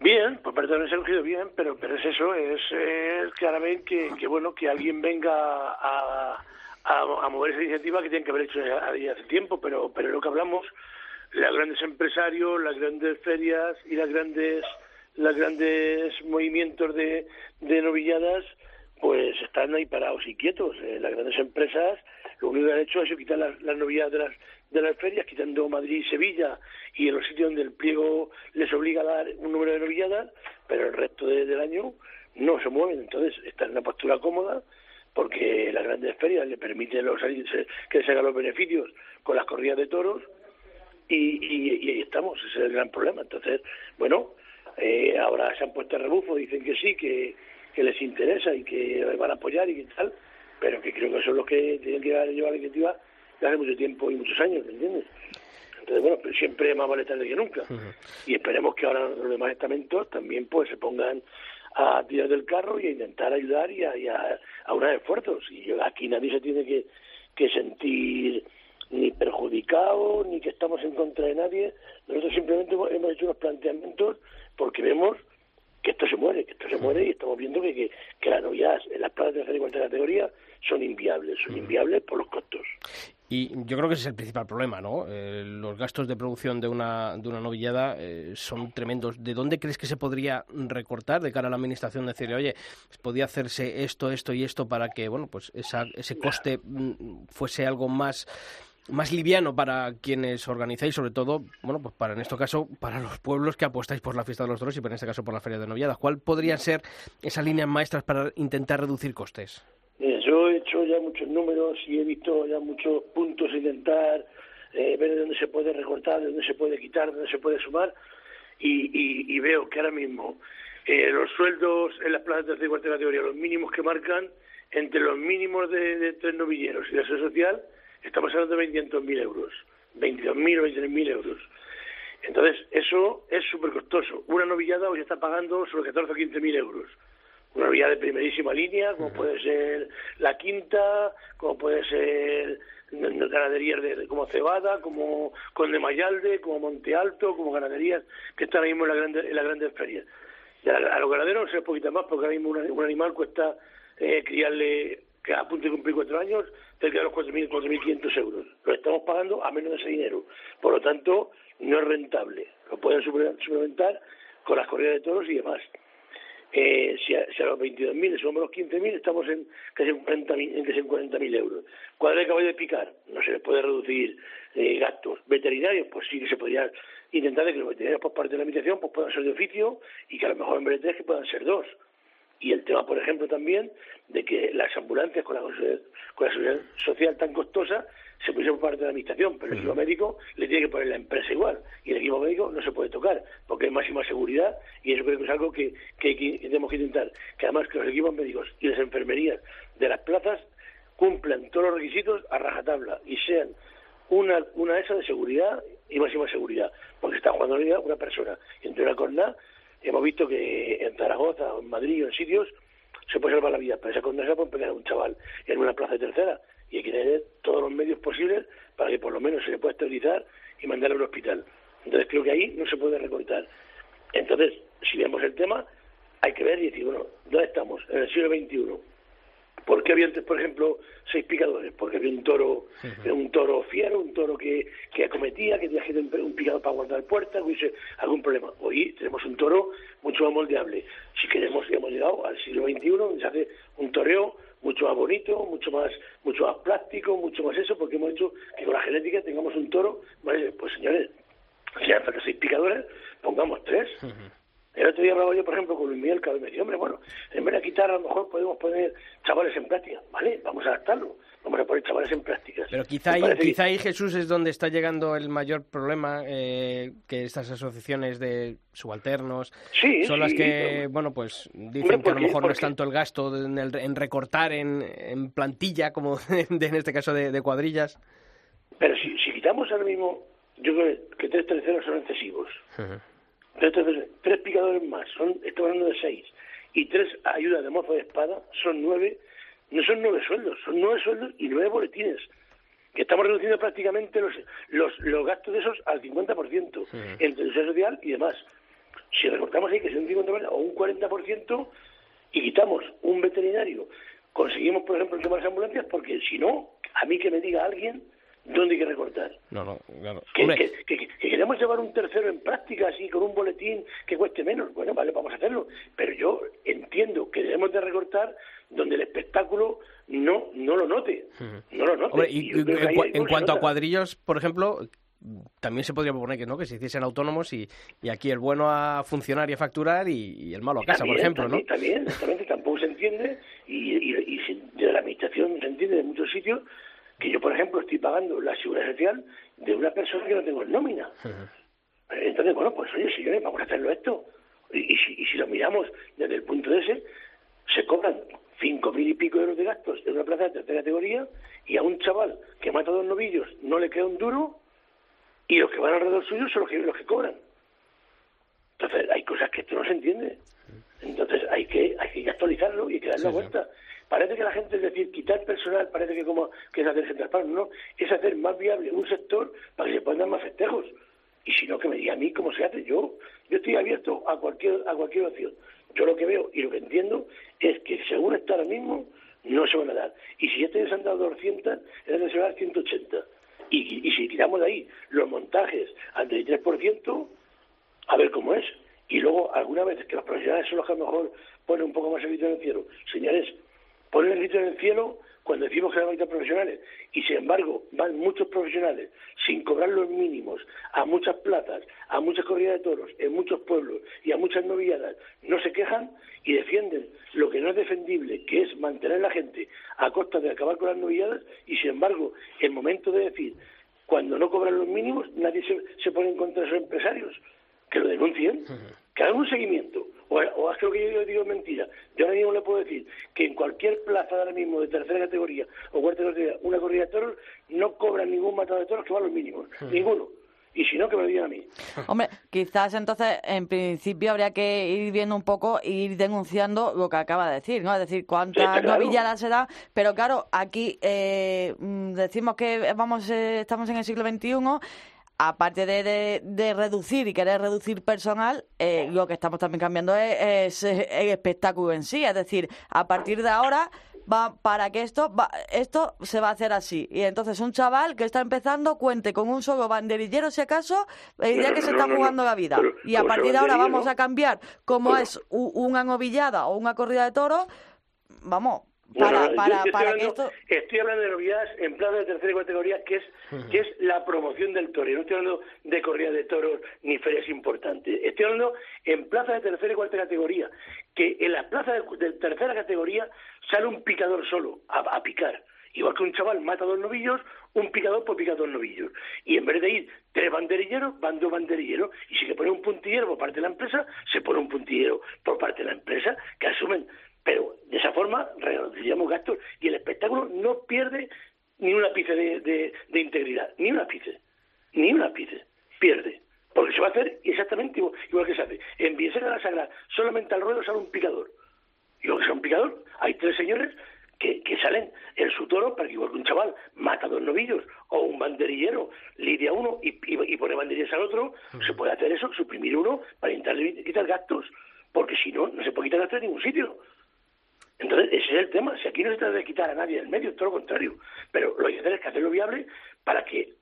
Bien, por parte de cogido bien, pero, pero es eso, es, claramente que, que, bueno, que alguien venga a, a, mover esa iniciativa que tiene que haber hecho ya hace tiempo, pero, pero lo que hablamos, los grandes empresarios, las grandes ferias y las grandes, los grandes movimientos de, de novilladas, pues están ahí parados y quietos. Eh, las grandes empresas lo único que han hecho es quitar las, las novilladas de las, de las ferias, quitando Madrid y Sevilla y en los sitios donde el pliego les obliga a dar un número de novilladas, pero el resto de, del año no se mueven. Entonces están en una postura cómoda porque las grandes ferias le permiten los, que se hagan los beneficios con las corridas de toros y, y, ahí estamos, ese es el gran problema. Entonces, bueno, eh, ahora se han puesto a rebufo, dicen que sí, que, que les interesa y que van a apoyar y que tal, pero que creo que son los que tienen que llevar la iniciativa de hace mucho tiempo y muchos años, ¿me entiendes? Entonces, bueno, pero siempre más vale tarde que nunca. Uh -huh. Y esperemos que ahora los demás estamentos también pues se pongan a tirar del carro y a intentar ayudar y a, y a, a unar esfuerzos. Y aquí nadie se tiene que, que sentir ni perjudicado, ni que estamos en contra de nadie. Nosotros simplemente hemos hecho unos planteamientos porque vemos que esto se muere, que esto se muere y estamos viendo que, que, que las novedades en las plazas de tercera y cuarta categoría son inviables, son inviables por los costos. Y yo creo que ese es el principal problema, ¿no? Eh, los gastos de producción de una, de una novillada eh, son tremendos. ¿De dónde crees que se podría recortar de cara a la administración? Decirle, oye, podría hacerse esto, esto y esto para que, bueno, pues esa, ese coste fuese algo más más liviano para quienes organizáis, sobre todo, bueno, pues para en este caso, para los pueblos que apostáis por la fiesta de los toros y en este caso por la feria de noviadas. ¿Cuál podrían ser esas líneas maestras para intentar reducir costes? He hecho ya muchos números y he visto ya muchos puntos, intentar eh, ver de dónde se puede recortar, de dónde se puede quitar, de dónde se puede sumar y, y, y veo que ahora mismo eh, los sueldos en las plazas de tercera y cuarta categoría, los mínimos que marcan, entre los mínimos de, de tres novilleros y la seguridad social, estamos hablando de 22.000 euros, 22.000 o 23.000 euros. Entonces, eso es súper costoso. Una novillada hoy está pagando sobre 14 o 15.000 euros. Una novillada de primerísima línea, como puede ser la quinta, como puede ser ganaderías de, como Cebada, como Conde Mayalde, como Monte Alto, como ganaderías que están ahora mismo en, la grande, en las grandes ferias. Y a, a los ganaderos se un poquito más, porque ahora mismo un, un animal cuesta eh, criarle que a punto de cumplir cuatro años, cerca de los 4.000, 4.500 euros. Lo estamos pagando a menos de ese dinero. Por lo tanto, no es rentable. Lo pueden suplementar con las corridas de toros y demás. Eh, si, a, si a los 22.000 le sumamos los 15.000, estamos en casi en 40.000 en casi en 40.000 euros. Cuadra de caballo de picar, no se les puede reducir eh, gastos. Veterinarios, pues sí que se podría intentar de que los veterinarios por parte de la administración pues puedan ser de oficio y que a lo mejor en vez tres que puedan ser dos Y el tema, por ejemplo, también de que las ambulancias con la, con la seguridad social tan costosa se puede por parte de la administración, pero el equipo médico le tiene que poner la empresa igual. Y el equipo médico no se puede tocar, porque es máxima seguridad y eso creo que es algo que, que, tenemos que intentar. Que además que los equipos médicos y las enfermerías de las plazas cumplan todos los requisitos a rajatabla y sean una, una esa de seguridad y máxima seguridad, porque está jugando una persona. Y entre una corna hemos visto que en Zaragoza o en Madrid o en sitios se puede salvar la vida, pero esa corna se puede pegar a un chaval en una plaza de tercera y hay que tener todos los medios posibles para que por lo menos se le pueda esterilizar y mandarlo a un hospital. Entonces creo que ahí no se puede recortar. Entonces, si vemos el tema, hay que ver y decir, bueno, ¿dónde estamos? En el siglo XXI ¿Por qué había antes, por ejemplo, seis picadores? Porque había un toro, un toro fiero, un toro que, que acometía, que tenía un picador para guardar puertas, hubiese algún problema. Hoy tenemos un toro mucho más moldeable. Si queremos, hemos llegado al siglo XXI, donde se hace un toreo mucho más bonito, mucho más, mucho más plástico, mucho más eso, porque hemos hecho que con la genética tengamos un toro, pues señores, si hace seis picadores, pongamos tres. El otro día hablaba yo, por ejemplo, con Luis Miguel, que me decía, hombre, bueno, en vez de quitar, a lo mejor podemos poner chavales en práctica. Vale, vamos a adaptarlo. Vamos a poner chavales en prácticas. Pero quizá ahí, quizá ahí, Jesús, es donde está llegando el mayor problema, eh, que estas asociaciones de subalternos son las que, bueno, pues dicen que a lo mejor no es tanto el gasto en, recortar en, plantilla, como [laughs] en este caso de, cuadrillas. Pero si, si quitamos ahora mismo, yo creo que tres terceros son excesivos. Entonces, tres picadores más, son, estamos hablando de seis, y tres ayudas de mozo de espada, son nueve, no son nueve sueldos, son nueve sueldos y nueve boletines, que estamos reduciendo prácticamente los, los, los gastos de esos al 50%, entre el social y demás. Si recortamos ahí que sea un 50% o un 40% y quitamos un veterinario, conseguimos, por ejemplo, el tema de las ambulancias, porque si no, a mí que me diga alguien ¿Dónde hay que recortar? No, no, claro. Que, queremos llevar un tercero en práctica, así, con un boletín que cueste menos. Bueno, vale, vamos a hacerlo. Pero yo entiendo que debemos de recortar donde el espectáculo no no lo note. No lo note. y, en, cuanto a cuadrillos, por ejemplo, también se podría proponer que no que se hiciesen autónomos y, y aquí el bueno a funcionar y a facturar y, el malo a casa, por ejemplo, ¿no? También, exactamente, tampoco se entiende y, y, de la administración se entiende en muchos sitios que yo, por ejemplo, estoy pagando la seguridad social de una persona que no tengo en nómina. Entonces, bueno, pues oye, señores, vamos a hacerlo esto. Y, si, y si lo miramos desde el punto de ese, se cobran cinco mil y pico euros de gastos en una plaza de tercera categoría y a un chaval que mata dos novillos no le queda un duro y los que van alrededor suyo son los que, los que cobran. Entonces, hay cosas que esto no se entiende. Entonces, hay que, hay que actualizarlo y hay que darle la vuelta. Parece que la gente, es decir, quitar personal, parece que como que es hacer central no, es hacer más viable un sector para que se puedan dar más festejos. Y si no, que me diga a mí cómo se hace. Yo yo estoy abierto a cualquier a cualquier opción. Yo lo que veo y lo que entiendo es que según está ahora mismo, no se van a dar. Y si este se han dado 200, es se van a dar 180. Y, y si tiramos de ahí los montajes al 33%, a ver cómo es. Y luego, alguna vez que los profesionales son los que a lo mejor ponen un poco más el cielo. Señores, poner el grito en el cielo cuando decimos que hay profesionales. Y sin embargo van muchos profesionales sin cobrar los mínimos a muchas plazas, a muchas corridas de toros, en muchos pueblos y a muchas novilladas, no se quejan y defienden lo que no es defendible, que es mantener a la gente a costa de acabar con las novilladas y sin embargo el momento de decir cuando no cobran los mínimos nadie se, se pone en contra de esos empresarios, que lo denuncien, que hagan un seguimiento o, o que lo que yo digo es mentira. Yo ahora mismo le puedo decir que en cualquier plaza ahora mismo de tercera categoría o cuarta categoría, una corrida de toros, no cobra ningún matador de toros que va a los mínimos. Ninguno y si no, que me lo digan a mí. [laughs] Hombre, quizás entonces, en principio, habría que ir viendo un poco e ir denunciando lo que acaba de decir, ¿no? Es decir, cuántas novilladas se da, pero claro, aquí eh, mm, decimos que vamos eh, estamos en el siglo XXI aparte de, de, reducir y querer reducir personal, eh, lo que estamos también cambiando es, el espectáculo en sí. Es decir, a partir de ahora va para que esto va, esto se va a hacer así. Y entonces un chaval que está empezando cuente con un solo banderillero si acaso ya que se está jugando la vida. Y a partir de ahora vamos a cambiar como es una novillada o una corrida de toros vamos para, No, no, para, yo- yo para estoy, que hablando, esto... estoy hablando de novedades en plaza de tercera categoría, que es, que es la promoción del toreo. No estoy hablando de corrida de toros ni ferias importantes. Estoy hablando en plaza de tercera y cuarta categoría, que en las plazas de, de tercera categoría sale un picador solo a, a picar. Igual que un chaval mata dos novillos, un picador pues pica dos novillos. Y en vez de ir tres banderilleros, van dos banderilleros. Y si se pone un puntillero por parte de la empresa, se pone un puntillero por parte de la empresa, que asumen. Pero de esa forma reduciríamos gastos y el espectáculo no pierde ni un ápice de, de- de integridad, ni un ápice, ni un ápice, pierde. Porque se va a hacer exactamente igual, igual que se hace. En Villasera de la Sagrada, solamente al ruedo sale un picador. Y lo que sea un picador, hay tres señores que, que salen en su toro para que igual que un chaval mata dos novillos o un banderillero lidia uno y, y, y pone banderillas al otro, se puede hacer eso, suprimir uno para intentar quitar gastos, porque si no, no se puede quitar gastos en ningún sitio. Entonces, ese es el tema. Si aquí no se trata de quitar a nadie del medio, todo lo contrario. Pero lo que hay hacer es que hacerlo viable para que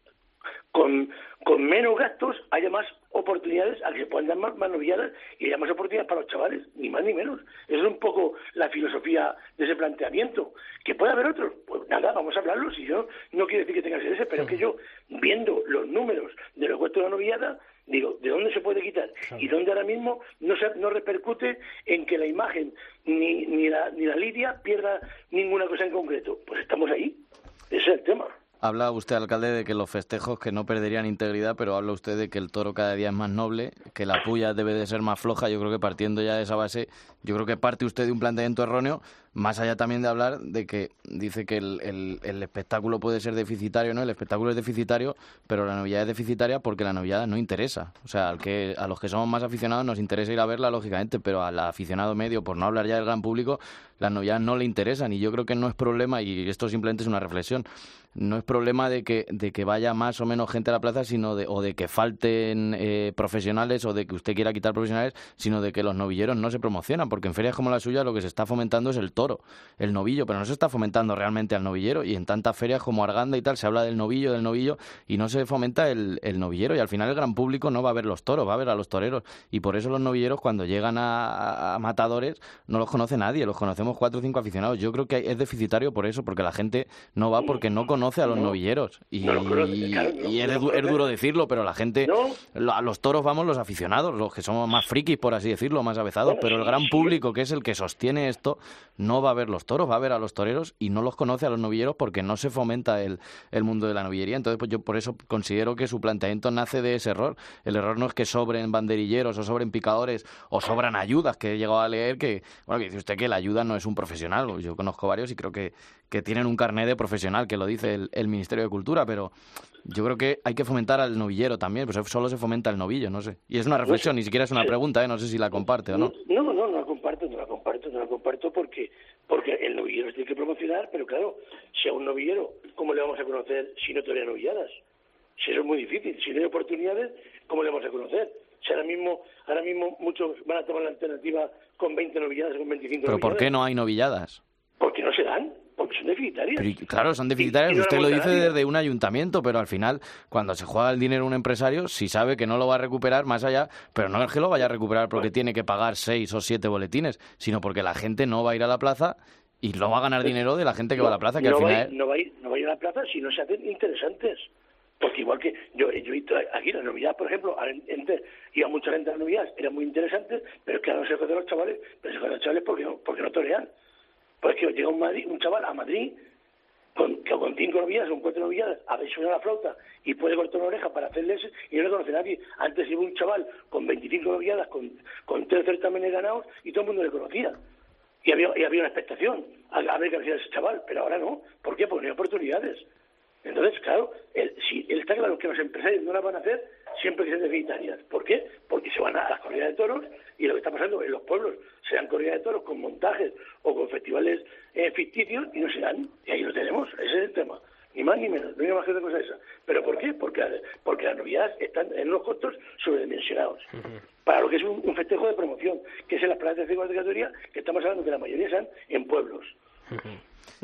con, con menos gastos haya más oportunidades a que se puedan dar más, novilladas y haya más oportunidades para los chavales, ni más ni menos. Esa es un poco la filosofía de ese planteamiento. ¿Que puede haber otros? Pues nada, vamos a hablarlo. Si yo no quiero decir que tenga que ser ese, pero es que yo, viendo los números de los costos de la novillada, digo, ¿de dónde se puede quitar? Y dónde ahora mismo no, se, no repercute en que la imagen ni, ni, la, ni la lidia pierda ninguna cosa en concreto. Pues estamos ahí. Ese es el tema. Habla usted, alcalde, de que los festejos que no perderían integridad, pero habla usted de que el toro cada día es más noble, que la puya debe de ser más floja. Yo creo que partiendo ya de esa base, yo creo que parte usted de un planteamiento erróneo, más allá también de hablar de que dice que el, espectáculo puede ser deficitario, ¿no? El espectáculo es deficitario, pero la novillada es deficitaria porque la novillada no interesa. O sea, al que, a los que somos más aficionados nos interesa ir a verla, lógicamente, pero al aficionado medio, por no hablar ya del gran público, las novilladas no le interesan y yo creo que no es problema, y esto simplemente es una reflexión, no es problema de que, de que vaya más o menos gente a la plaza, sino de, o de que falten eh, profesionales o de que usted quiera quitar profesionales, sino de que los novilleros no se promocionan, porque en ferias como la suya lo que se está fomentando es el toro, el novillo, pero no se está fomentando realmente al novillero y en tantas ferias como Arganda y tal se habla del novillo, del novillo y no se fomenta el, el novillero y al final el gran público no va a ver los toros, va a ver a los toreros y por eso los novilleros cuando llegan a, a matadores no los conoce nadie, los conocemos cuatro o cinco aficionados. Yo creo que es deficitario por eso, porque la gente no va porque no conoce a los novilleros y, No los conoce, claro, no, y es, conoce. duro decirlo, pero la gente, a los toros vamos los aficionados, los que somos más frikis, por así decirlo, más avezados, Bueno, pero el gran sí. público, que es el que sostiene esto, no va a ver los toros, va a ver a los toreros y no los conoce a los novilleros porque no se fomenta el, el mundo de la novillería. Entonces, pues yo por eso considero que su planteamiento nace de ese error. El error no es que sobren banderilleros o sobren picadores o sobran ayudas, que he llegado a leer que, bueno, que dice usted que la ayuda no es un profesional. Yo conozco varios y creo que, que tienen un carné de profesional, que lo dice el, el Ministerio de Cultura, pero yo creo que hay que fomentar al novillero también, pues solo se fomenta el novillo, no sé. Y es una reflexión, ni siquiera es una pregunta, ¿eh? no sé si la comparte o no. No, no, no la comparto, no la comparto, no la comparto porque porque el novillero se tiene que promocionar, pero claro, si a un novillero, ¿cómo le vamos a conocer si no todavía novilladas? Si eso es muy difícil, si no hay oportunidades, ¿cómo le vamos a conocer? Si ahora mismo, ahora mismo muchos van a tomar la alternativa con 20 novilladas, con 25 Pero ¿por novilladas. qué no hay novilladas? Porque no se dan, porque son deficitarias. Pero, claro, son deficitarias. y no Usted lo dice nadie. desde un ayuntamiento, pero al final, cuando se juega el dinero un empresario, si sabe que no lo va a recuperar más allá, pero no es que lo vaya a recuperar porque tiene que pagar seis o siete boletines, sino porque la gente no va a ir a la plaza y no va a ganar dinero de la gente que va a la plaza, que no al va a final ir- es- no va a ir, no va a ir a la plaza si no se hacen interesantes. Porque igual que yo, yo he visto aquí las novedades, por ejemplo, en- iba mucha gente a las novedades, eran muy interesantes, pero es que ahora no se joden los chavales, pero se joden los chavales porque no, porque no torean. Pues que llega un, Madrid, un chaval a Madrid con, cinco novilladas o cuatro novilladas a ver suena la flauta y puede cortar una oreja para hacerle ese y no le conoce nadie. Antes iba un chaval con 25 novilladas, con, con tres certámenes ganados y todo el mundo le conocía. Y había, y había una expectación a, a ver qué hacía ese chaval, pero ahora no. ¿Por qué? Porque no hay oportunidades. Entonces, claro, el, si, el está claro que los empresarios no las van a hacer siempre que sean deficitarias. ¿Por qué? Porque se van a las corridas de toros y lo que está pasando en los pueblos se dan corridas de toros con montajes o con festivales eh, ficticios y no se dan. Y ahí lo tenemos, ese es el tema. Ni más ni menos, no hay más que otra cosa esa. ¿Pero por qué? Porque, porque las novedades están en unos costos sobredimensionados. Para lo que es un, un festejo de promoción, que es en las plazas de segunda categoría, que estamos hablando que la mayoría están en pueblos.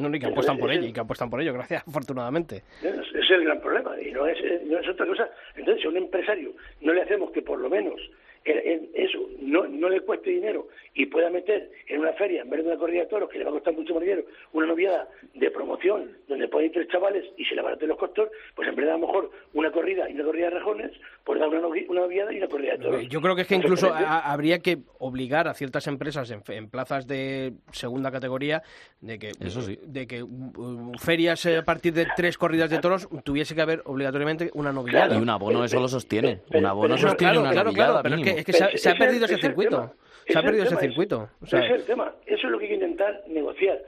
No, ni que apuestan por ello, y que apuestan por ello, gracias, [laughs] afortunadamente. Es el gran problema y no es, no es otra cosa. Entonces, si a un empresario no le hacemos que por lo menos eso no, no le cueste dinero y pueda meter en una feria, en vez de una corrida de toros, que le va a costar mucho más dinero, una noviada de promoción donde pueden ir tres chavales y se le abaraten los costos, pues en vez de a lo mejor una corrida y una corrida de rejones, pues dar una, una noviada y una corrida de toros. Yo creo que es que incluso habría que obligar a ciertas empresas en, plazas de segunda categoría de que, Eso sí. de que uh, ferias eh, a partir de tres corridas de toros tuviese que haber obligatoriamente una noviada. Y un abono eso lo sostiene. Un abono sostiene una novillada. Pero es que, se, ha, perdido ese circuito. Se ha perdido ese circuito. Ese es el tema. Eso es lo que hay que intentar negociar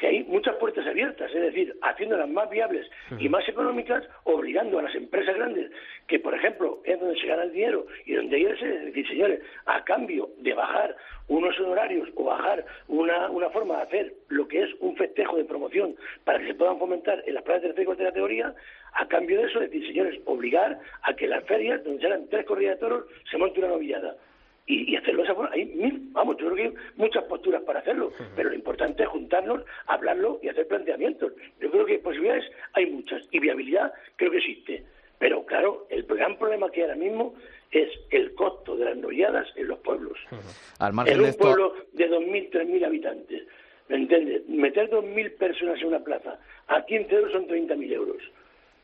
que hay muchas puertas abiertas, es decir, haciéndolas más viables y más económicas, obligando a las empresas grandes, que por ejemplo es donde se gana el dinero y donde hay es decir, señores, a cambio de bajar unos honorarios o bajar una, una forma de hacer lo que es un festejo de promoción para que se puedan fomentar en las pruebas de tercera y cuarta categoría, a cambio de eso, decir, señores, obligar a que las ferias, donde se hagan tres corridas de toros, se monte una novillada y, hacerlo esa forma. Hay mil, vamos, yo creo que hay muchas posturas para hacerlo, pero lo importante es juntarnos, hablarlo y hacer planteamientos. Yo creo que posibilidades hay muchas y viabilidad creo que existe. Pero claro, el gran problema que hay ahora mismo es el costo de las noviadas en los pueblos. Al margen en un de esto... pueblo de 2.000, 3.000 habitantes, ¿me entiendes? Meter 2.000 personas en una plaza a 15 euros son 30.000 euros.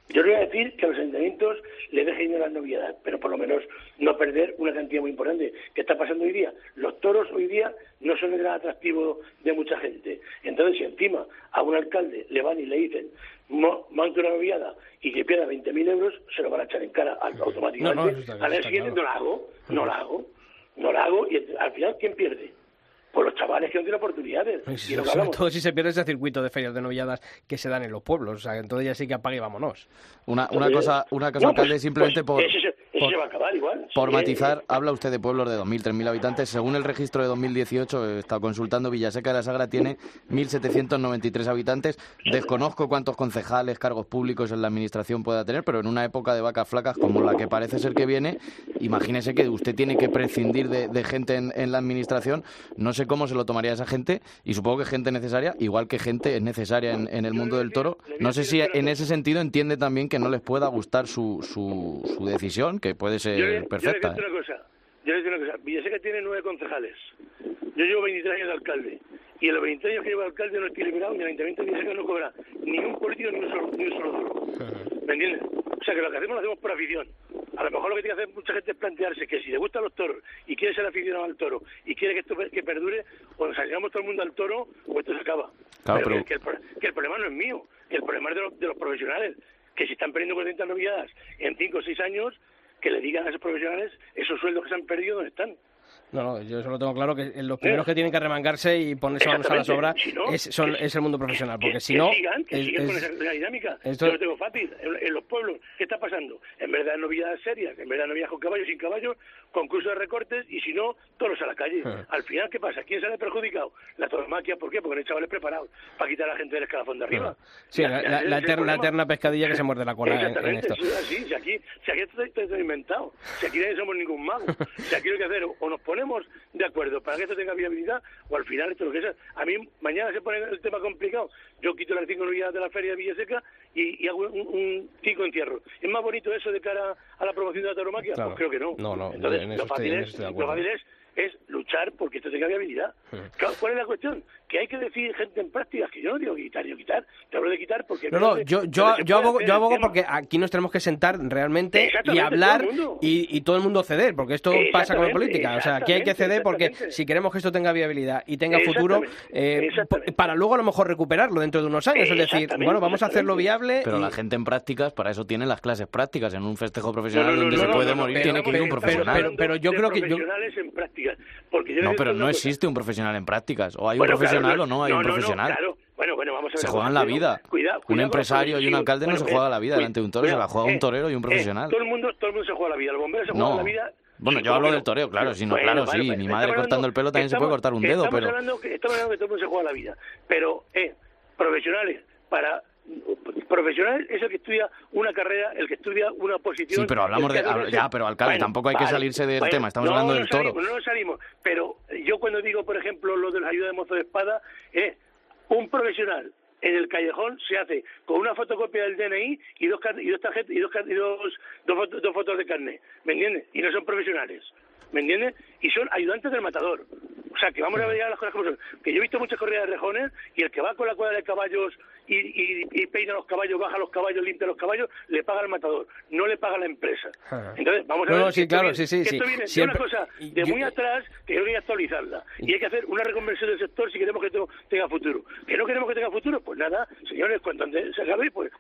Yo le voy a decir que a los ayuntamientos le dejen ir a las novedades, pero por lo menos no perder una cantidad muy importante. ¿Qué está pasando hoy día? Los toros hoy día no son el gran atractivo de mucha gente. Entonces, si encima a un alcalde le van y le dicen monte una noviada y que pierda 20.000 euros, se lo van a echar en cara automáticamente. al día siguiente no la hago, no la hago, no la hago y al final, ¿quién pierde? Por los chavales que no tienen oportunidades. sobre todo si se pierde ese circuito de ferias de novilladas que se dan en los pueblos. O sea, entonces ya sí que apague y vámonos. Una, una cosa, una cosa alcalde, pues, simplemente pues, por... se va a acabar igual. Por matizar, habla usted de pueblos de 2.000, 3.000 habitantes. Según el registro de 2018, he estado consultando, Villaseca de la Sagra tiene 1.793 habitantes. Desconozco cuántos concejales, cargos públicos en la administración pueda tener, pero en una época de vacas flacas como la que parece ser que viene, imagínese que usted tiene que prescindir de, gente en, en la administración. No sé cómo se lo tomaría esa gente y supongo que gente necesaria, igual que gente es necesaria en, el mundo del toro. No sé si en ese sentido entiende también que no les pueda gustar su, su, su decisión, que puede ser perfecta. Yo le una cosa. Yo le una cosa. Villaseca tiene nueve concejales. Yo llevo 23 años de alcalde. Y en los 23 años que llevo de alcalde no estoy liberado ni el Ayuntamiento de Villaseca no cobra ni un político ni un solo, ni un solo duro. ¿Me entiendes? O sea que lo que hacemos lo hacemos por afición. A lo mejor lo que tiene que hacer mucha gente es plantearse que si le gustan los toros y quiere ser aficionado al toro y quiere que esto que perdure, o nos salgamos todo el mundo al toro o esto se acaba. pero, Que, el, problema no es mío, que el problema es de los, de los profesionales, que si están perdiendo 40 noviadas en 5 o 6 años, que le digan a esos profesionales esos sueldos que se han perdido, ¿dónde están? No, no, yo solo tengo claro que los primeros que tienen que remangarse y ponerse manos a la sobra es, son, es el mundo profesional, porque si no... Sigan, que sigan con esa, dinámica. Yo lo tengo fácil. En, los pueblos, ¿qué está pasando? En verdad no novedades serias, en verdad novedades con caballos, sin caballos, concurso de recortes y si no, todos a la calle. Ah. Al final, ¿qué pasa? ¿Quién sale perjudicado? La tauromaquia, ¿por qué? Porque no hay chavales preparados para quitar a la gente del escalafón de arriba. Ah. Sí, la, la, eterna, pescadilla que se muerde la cola en, esto. Sí, si aquí, si aquí esto está inventado, si aquí no somos ningún mago, si aquí hay que hacer o nos ponemos de acuerdo para que esto tenga viabilidad o al final esto lo que sea. A mí mañana se pone el tema complicado. Yo quito las cinco unidades de la feria de Villaseca y, y hago un, cinco encierro. ¿Es más bonito eso de cara a la promoción de la tauromaquia? Pues creo que no. No, no. Entonces, lo, fácil es, lo fácil es es luchar porque esto tenga viabilidad. ¿Cuál es la cuestión? Que hay que decir gente en prácticas, que yo no digo quitar, yo quitar, te hablo de quitar porque... No, no, yo, yo, yo, abogo, yo abogo porque aquí nos tenemos que sentar realmente y hablar y, y, todo el mundo ceder, porque esto pasa con la política. O sea, aquí hay que ceder porque si queremos que esto tenga viabilidad y tenga futuro, eh, para luego a lo mejor recuperarlo dentro de unos años. Es decir, bueno, vamos a hacerlo viable. Pero la gente en prácticas, para eso tienen las clases prácticas. En un festejo profesional donde se puede morir, tiene que ir un profesional. Pero, yo creo que... En prácticas. Porque no, pero no existe un profesional en prácticas. O hay un profesional o no hay un profesional. claro. Bueno, bueno, vamos a ver. Se juegan la vida. un empresario y un alcalde no se juega la vida delante de un toro, se la juega un torero y un profesional. todo, el mundo, todo el mundo se juega la vida. El bombero se juega la vida bueno, yo hablo del toreo, claro, si no, claro, sí, mi madre cortando el pelo también se puede cortar un dedo, estamos pero... Hablando que, estamos hablando que todo el mundo se juega la vida, pero, eh, profesionales, para profesional es el que estudia una carrera, el que estudia una posición. Sí, pero hablamos de. Ya, pero alcalde, tampoco hay que salirse del tema, estamos hablando del toro. no no salimos, pero yo cuando digo, por ejemplo, lo de la ayuda de mozo de espada, es un profesional en el callejón se hace con una fotocopia del DNI y dos y dos tarjetas y dos, dos, dos, fotos, de carnet, ¿me entiendes? Y no son profesionales. ¿me entiendes? Y son ayudantes del matador. O sea, que vamos a ver ya las cosas como son. Que yo he visto muchas corridas de rejones y el que va con la cuadra de caballos y, y, y peina los caballos, baja los caballos, limpia los caballos, le paga al matador, no le paga la empresa. Entonces, vamos a No, ver no, sí, que esto claro, viene- sí, sí, que sí. Esto viene de Siempre- una cosa de yo- muy atrás que hay que actualizarla. Y hay que hacer una reconversión del sector si queremos que esto tenga futuro. ¿Que no queremos que tenga futuro? Pues nada, señores, cuando se acabe, pues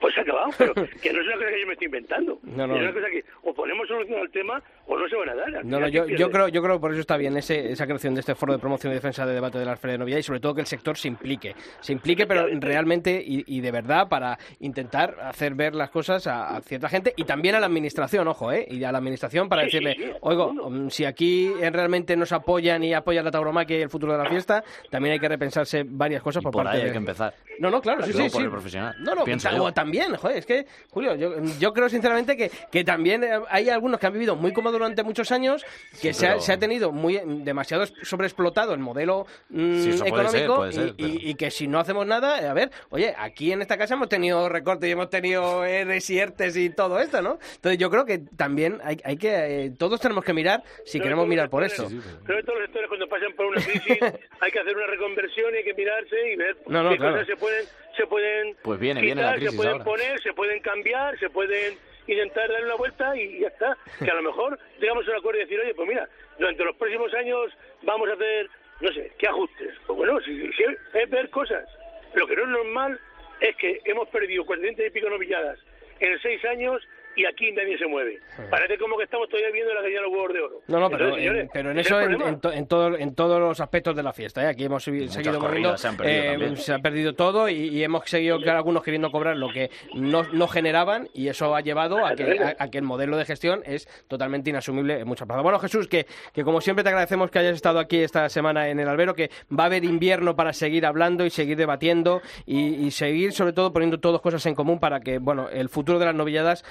pues se ha acabado, pero [laughs] que no es una cosa que yo me estoy inventando. No, no. Es una cosa que o ponemos solución al tema o no se van a dar. Al No, no, yo, creo, yo creo que por eso está bien ese, esa creación de este foro de promoción y defensa de debate de la Feria de Novedad y sobre todo que el sector se implique, se implique pero realmente y, y de verdad para intentar hacer ver las cosas a, a cierta gente y también a la administración, ojo, ¿eh? Y a la administración para Sí, decirle, sí, oigo, mm, si aquí realmente nos apoyan y apoyan la tauromaquia y el futuro de la fiesta, también hay que repensarse varias cosas Y por, por parte ahí hay de- que empezar. No, no, claro, sí, sí, por sí. el profesional, No, no, pienso también, joder, es que, Julio, yo, yo creo sinceramente que, que también eh, hay algunos que han vivido muy cómodo durante muchos años, que Sí, se, ha, se ha tenido muy demasiado sobreexplotado el modelo mm, Sí, eso puede ser, económico puede ser, y, pero- y- y que si no hacemos nada, eh, a ver, oye, aquí en esta casa hemos tenido recortes y hemos tenido ERES y ERTES y todo esto, ¿no? Entonces yo creo que también hay, hay que, eh, todos tenemos que mirar si queremos mirar por esto. Creo que todos los sectores cuando pasan por una crisis [laughs] hay que hacer una reconversión y hay que mirarse y ver No, no, qué claro. cosas se pueden, se pueden Pues viene, quitar, viene la se pueden ahora. poner, se pueden cambiar, se pueden intentar darle una vuelta y ya está. Que a lo mejor llegamos a un acuerdo y decir, oye, pues mira, durante los próximos años vamos a hacer, no sé, ¿qué ajustes? Pues bueno, si, si es, es ver cosas. Lo que no es normal es que hemos perdido 400 y pico novilladas en seis años y aquí nadie se mueve. Parece como que estamos todavía viendo la gallina de los huevos de oro. No, no, pero, Entonces, en, pero eso en, en to- en todo- en todos los aspectos de la fiesta. ¿eh? Aquí hemos segui- seguido corridas se han eh, se ha perdido todo y, y hemos seguido que algunos queriendo cobrar lo que no, no generaban y eso ha llevado a que, a, a que el modelo de gestión es totalmente inasumible en muchas plazas. Bueno, Jesús, que, que como siempre te agradecemos que hayas estado aquí esta semana en el albero, que va a haber invierno para seguir hablando y seguir debatiendo y, y seguir sobre todo poniendo todas cosas en común para que bueno el futuro de las novilladas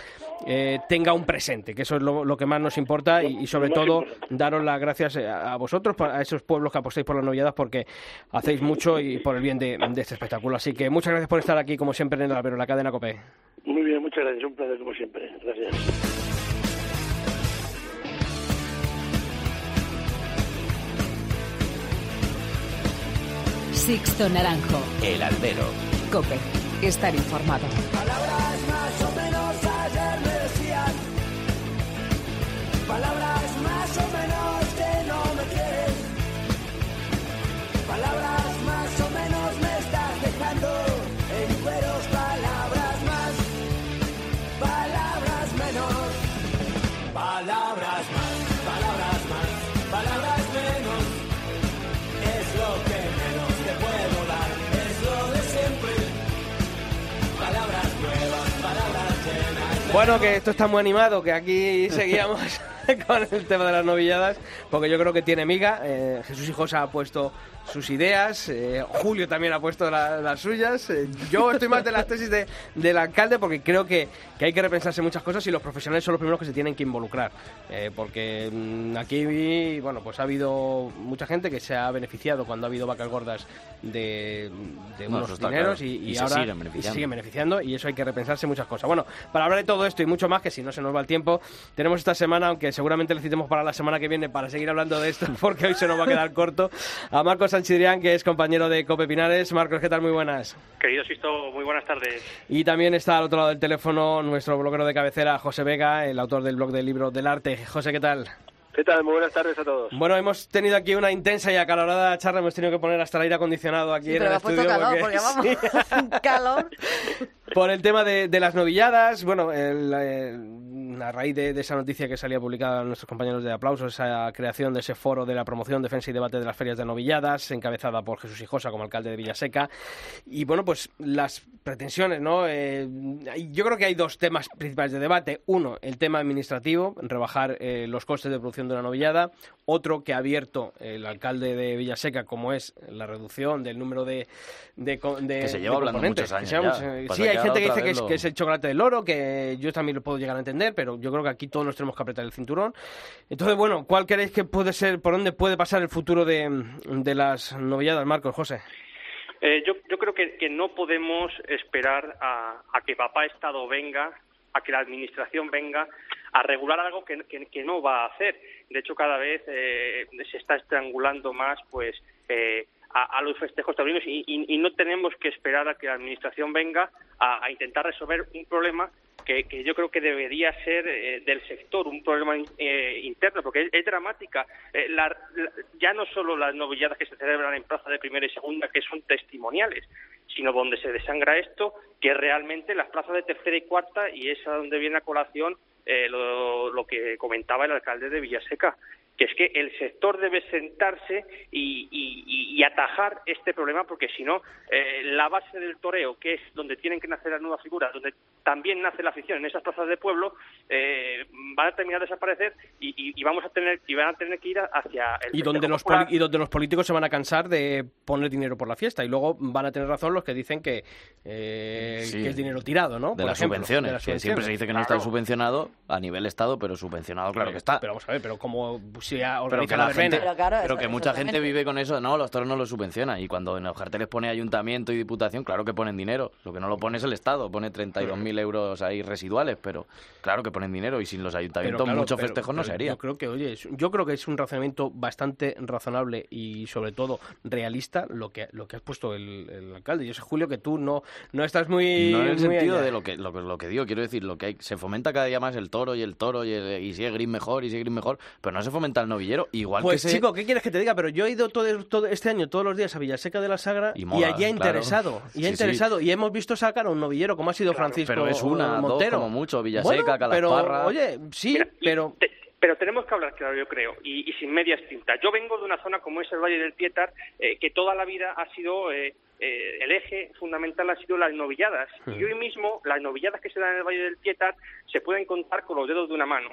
eh, tenga un presente, que eso es lo, lo que más nos importa y, y sobre todo daros las gracias eh, a a vosotros, a esos pueblos que apostáis por las novilladas porque hacéis mucho y por el bien de, de este espectáculo. Así que muchas gracias por estar aquí como siempre en el albero, en la cadena COPE. Muy bien, muchas gracias. Un placer como siempre. Gracias. Sixto Naranjo. El albero. Cope. Estar informado. Palabras más Palabras más o menos que no me quieres. Palabras más o menos me estás dejando. En cueros Palabras más, palabras menos. Palabras más, palabras más, palabras menos. Es lo que menos te puedo dar, es lo de siempre. Palabras nuevas, palabras llenas Bueno, que esto está muy animado, que aquí seguíamos [laughs] [laughs] con el tema de las novilladas, porque yo creo que tiene miga. Eh, Jesús Hijosa ha puesto sus ideas, eh, Julio también ha puesto la- las suyas. Eh, yo estoy más de las tesis de- del alcalde porque creo que, que hay que repensarse muchas cosas y los profesionales son los primeros que se tienen que involucrar. Eh, porque mm, aquí, bueno, pues ha habido mucha gente que se ha beneficiado cuando ha habido vacas gordas de, de No, unos dineros claro. y, y Y ahora siguen beneficiando. y siguen beneficiando y eso hay que repensarse muchas cosas. Bueno, para hablar de todo esto y mucho más, que si no se nos va el tiempo, tenemos esta semana, aunque seguramente necesitemos para la semana que viene para seguir hablando de esto, [laughs] porque hoy se nos va a quedar corto, a Marcos Sanchidrián, que es compañero de Cope Pinares. Marcos, ¿qué tal? Muy buenas. Querido Sisto, muy buenas tardes. Y también está al otro lado del teléfono nuestro bloguero de cabecera, José Vega, el autor del blog del libro del arte. José, ¿qué tal? ¿Qué tal? Muy buenas tardes a todos. Bueno, hemos tenido aquí una intensa y acalorada charla, hemos tenido que poner hasta el aire acondicionado aquí Sí, en pero el estudio. calor, porque- porque vamos, [laughs] Sí. [laughs] calor. Por el tema de, de las novilladas, bueno, el, a raíz de, de esa noticia que salía publicada en nuestros compañeros de aplausos, esa creación de ese foro de la promoción, defensa y debate de las ferias de novilladas, encabezada por Jesús Hijosa como alcalde de Villaseca. Y bueno, pues las pretensiones, ¿no? Eh, yo creo que hay dos temas principales de debate. Uno, el tema administrativo, rebajar eh, los costes de producción de una novillada. Otro que ha abierto el alcalde de Villaseca, como es la reducción del número de, de, co- de- Que se lleva hablando muchos años ya. Sí, hay gente que dice que es, que es el chocolate del oro, que yo también lo puedo llegar a entender, pero yo creo que aquí todos nos tenemos que apretar el cinturón. Entonces, bueno, ¿cuál creéis que puede ser, por dónde puede pasar el futuro de, de las novilladas, Marcos, José? Eh, yo, yo creo que, que no podemos esperar a, a que papá Estado venga, a que la Administración venga a regular algo que, que, no va a hacer. De hecho, cada vez eh, se está estrangulando más, pues, eh, a, los festejos taurinos y, y, no tenemos que esperar a que la administración venga a, intentar resolver un problema que, que, yo creo que debería ser eh, del sector, un problema eh, interno, porque es, dramática. Eh, ya no solo las novilladas que se celebran en plaza de primera y segunda, que son testimoniales, sino donde se desangra esto, que realmente las plazas de tercera y cuarta, y es a donde viene a colación lo, lo que comentaba el alcalde de Villaseca que es que el sector debe sentarse y, atajar este problema, porque si no, eh, la base del toreo, que es donde tienen que nacer las nuevas figuras, donde también nace la afición en esas plazas de pueblo, eh, van a terminar de desaparecer y, vamos a tener y van a tener que ir hacia el y donde los y donde los políticos se van a cansar de poner dinero por la fiesta y luego van a tener razón los que dicen que, eh, es dinero tirado, ¿no? De, las, subvenciones, que siempre se dice que no está subvencionado a nivel estado, pero subvencionado, claro que está. Pero vamos a ver, pero como pero que la, gente, pero, que mucha gente vive con eso. No, los toros no lo subvencionan. Y cuando en los carteles pone ayuntamiento y diputación, claro que ponen dinero. Lo que no lo pone es el Estado. Pone 32.000 euros ahí residuales, pero claro que ponen dinero. Y sin los ayuntamientos muchos festejos no se haría. Yo creo que, oye, yo creo que es un razonamiento bastante razonable y sobre todo realista lo que, lo que has puesto el, alcalde. Yo sé, Julio, que tú no, no estás muy... No en el sentido de lo que, lo, lo, que digo. Quiero decir, lo que hay, se fomenta cada día más el toro y el toro y, y si es gris mejor y si es gris mejor, pero no se fomenta el novillero igual pues que chico, ¿qué quieres que te diga? Pero yo he ido todo, todo este año todos los días a Villaseca de la Sagra y, allí ha interesado. Y ha interesado. Y hemos visto sacar a un novillero como ha sido Francisco Pero es una, Montero. como mucho, Villaseca, bueno, pero, Oye, sí, pero... pero tenemos que hablar claro, yo creo, y, sin medias tintas. Yo vengo de una zona como es el Valle del Pietar, eh, que toda la vida ha sido eh, eh, el eje fundamental ha sido las novilladas. Y hoy mismo las novilladas que se dan en el Valle del Pietar se pueden contar con los dedos de una mano.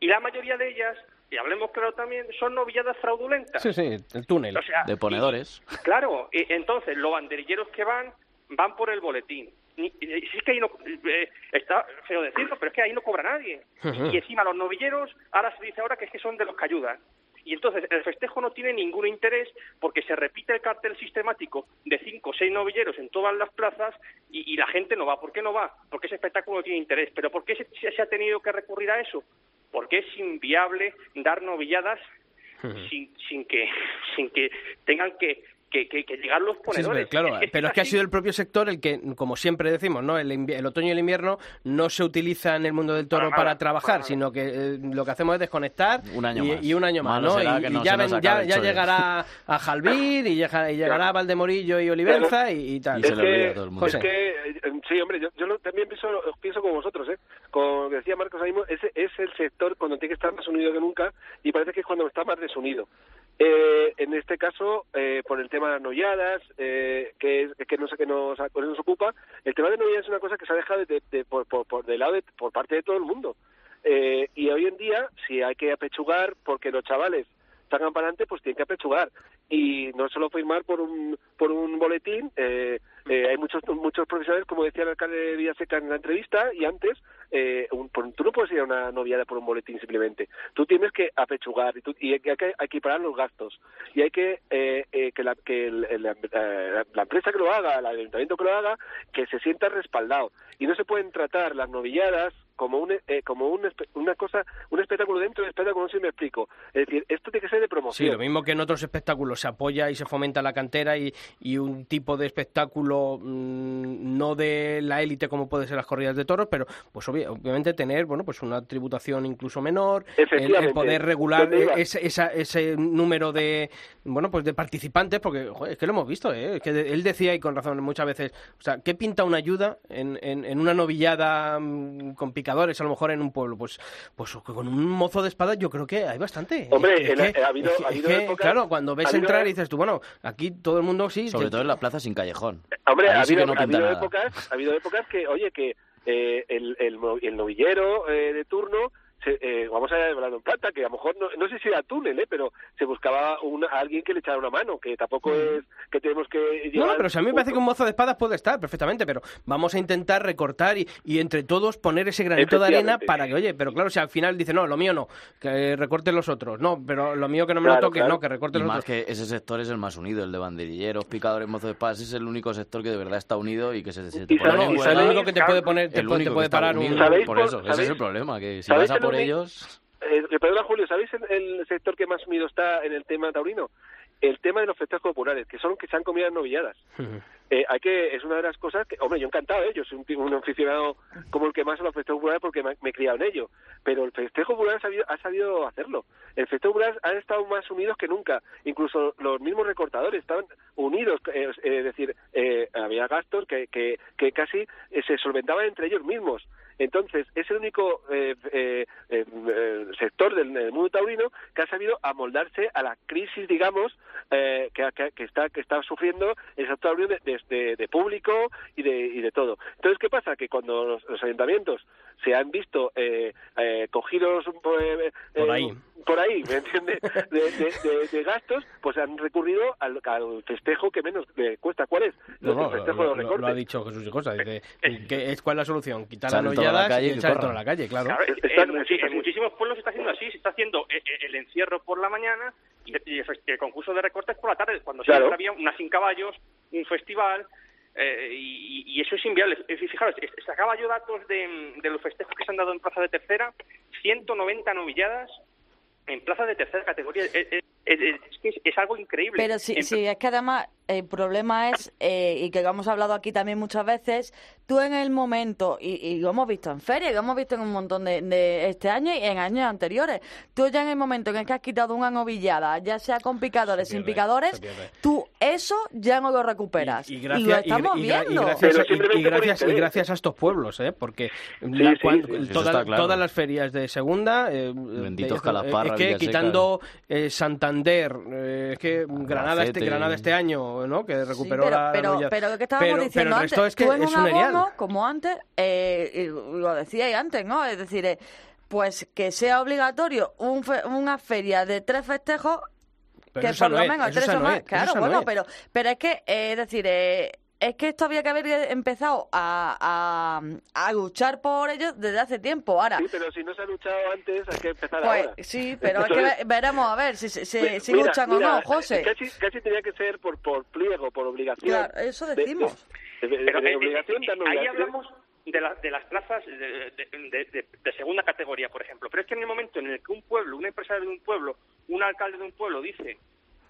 Y la mayoría de ellas y hablemos claro también, son novilladas fraudulentas. Sí, sí, el túnel. de ponedores. claro, y, entonces los banderilleros que van, van por el boletín. Y, es que ahí no, eh, está feo decirlo, pero es que ahí no cobra nadie. y, encima los novilleros, ahora se dice ahora que es que son de los que ayudan. Y entonces el festejo no tiene ningún interés porque se repite el cartel sistemático de cinco o seis novilleros en todas las plazas y, la gente no va. ¿Por qué no va? Porque ese espectáculo no tiene interés. ¿Pero por qué se ha tenido que recurrir a eso? Porque es inviable dar novilladas sin, sin, que, sin que tengan que que, que, llegar los ponedores. claro, pero es que ha sido el propio sector el que, como siempre decimos, no el, el otoño y el invierno no se utiliza en el mundo del toro para, trabajar, sino que eh, lo que hacemos es desconectar un año y, más. y, un año más, ¿no? Y, ya, ya, llegará a Jalvir y, llegará, a Valdemorillo y Olivenza y, tal. Es que, es que, eh, sí, hombre, yo, yo también pienso, pienso como vosotros, ¿eh? Como decía Marcos ahí mismo, ese es el sector cuando tiene que estar más unido que nunca y parece que es cuando está más desunido. Eh, en este caso, eh, por el tema de las noviadas, eh, que, que no sé qué nos, nos ocupa, el tema de noviadas es una cosa que se ha dejado de, de, por, por, de lado por parte de todo el mundo. Eh, y hoy en día, si hay que apechugar porque los chavales salgan para adelante, pues tienen que apechugar. Y no solo firmar por un, por un boletín, eh, eh, hay muchos muchos profesionales, como decía el alcalde de Villaseca en la entrevista y antes, eh, tú no puedes ir a una noviada por un boletín simplemente. Tú tienes que apechugar y, tú, y hay que equiparar los gastos. Y hay que eh, eh que, la, que la, la, empresa que lo haga, el ayuntamiento que lo haga, que se sienta respaldado. Y no se pueden tratar las novilladas como un, eh, como un, una cosa, un espectáculo dentro del espectáculo, no sé si me explico. Es decir, esto tiene que ser de promoción. Sí, lo mismo que en otros espectáculos se apoya y se fomenta la cantera y, y un tipo de espectáculo mm, no de la élite como puede ser las corridas de toros, pero pues obviamente tener, bueno, pues una tributación incluso menor, el, poder regular ese, ese número de, bueno, pues de participantes, porque es que lo hemos visto, ¿eh? que él decía y con razón muchas veces, o sea, ¿qué pinta una ayuda en, en, una novillada mm, con a lo mejor en un pueblo, pues, pues con un mozo de espada yo creo que hay bastante. Hombre, ha habido, claro, cuando ves entrar y dices tú, bueno, aquí todo el mundo sí. Sobre todo en la plaza sin callejón. Hombre, ha habido, épocas, ha habido épocas que, oye, que eh, el, el, el, novillero eh, de turno se- eh, vamos a hablar en plata, que a lo mejor, no, no sé si era túnel, ¿eh? pero se buscaba una, a alguien que le echara una mano, que tampoco es que tenemos que Mm. No, pero si a mí me un parece que un mozo de espadas puede estar perfectamente, pero vamos a intentar recortar y, y entre todos poner ese granito de arena para que, oye, pero claro, si al final dice, no, lo mío no, que recorten los otros, no, pero lo mío que no me lo toque, claro. no, que recorten Y los más otros. que ese sector es el más unido, el de banderilleros, picadores, mozos de espadas, es el único sector que de verdad está unido y que se, se te Y y el único que te puede poner, te el puede, te que parar un... unido. ¿Sabéis Por por- eso, ese es el problema, que si ¿sabéis vas a por ellos... Eh, perdona, Julio, ¿sabéis el, el sector que más unido está en el tema taurino? El tema de los festejos populares, que son que se han comido novilladas. Eh, hay que es una de las cosas que hombre yo encantado ¿eh? yo soy un, aficionado como el que más a los festejos populares porque me, me he criado en ello. Pero el festejo popular ha sabido, ha sabido hacerlo. El festejo popular han estado más unidos que nunca. Incluso los mismos recortadores estaban unidos. Eh, es decir eh, había gastos que, que, que casi eh, se solventaban entre ellos mismos entonces, es el único eh, eh, eh, eh, sector del, del mundo taurino que ha sabido amoldarse a la crisis, digamos, eh, que, que- que está que está sufriendo el sector taurino de, de- público y de, y de todo. Entonces, ¿qué pasa? Que cuando los, los ayuntamientos se han visto eh, eh, cogidos Por ahí. Por ahí, ¿me entiendes? De, de- de- de gastos, pues han recurrido al, al festejo que menos le cuesta. ¿Cuál es? No, el no, festejo lo, de lo- los lo ha recortes. dicho Jesús y Cosa. Dice, [laughs] ¿qué es, ¿cuál es la solución? Quitar las calle y echar el corran. toro a la calle, claro. Claro, Está- en, muchísimos pueblos se está haciendo así, se está haciendo eh, eh, el encierro por la mañana y, el, el concurso de recortes por la tarde, cuando Claro. siempre había una sin caballos, un festival, eh, y, y eso es inviable. Eh, Fijaros, eh, sacaba yo datos de, de los festejos que se han dado en plaza de tercera, 190 novilladas en plaza de tercera categoría. Es, es- es- es algo increíble. Pero sí, sí, es que además el problema es, eh, y que lo hemos hablado aquí también muchas veces, tú en el momento, y, y lo hemos visto en feria, lo hemos visto en un montón de, de este año y en años anteriores, tú ya en el momento en el que has quitado una novillada, ya sea con picadores, Se sin picadores, tú eso ya no lo recuperas. Y, y lo gracias, y, estamos y gra- y viendo. gracias, gracias, y gracias a estos pueblos, ¿eh? porque la- sí, toda- claro. todas las ferias de segunda, eh, Benditos de- Calasparra, es que Villaseca. quitando eh, Santander, eh, es que Granada este. Granada este año, ¿no? que Sí, recuperó pero, la, pero, lo que estábamos Pero- diciendo pero el antes, es que tú en es un abono, como antes, eh, lo decíais antes, ¿no? Es decir, eh, pues que sea obligatorio un fe- una feria de tres festejos Pero que por lo menos tres o más. Claro, bueno, pero, pero es que, eh, es decir, eh, es que esto había que haber empezado a, a, a luchar por ello desde hace tiempo. Ahora, Sí, pero si no se ha luchado antes, hay que empezar pues ahora. sí, pero es que veremos a ver si, si, si- Mira, si luchan mira, o no, José. Casi, casi tenía que ser por, por pliego, por obligación. Claro, eso De- decimos. De, de- de- Pero, de eh, obligación, eh, ahí hablamos de, la- de las plazas de, de- de- de- de segunda categoría, por ejemplo. Pero es que en el momento en el que un pueblo, un empresario de un pueblo, un alcalde de un pueblo dice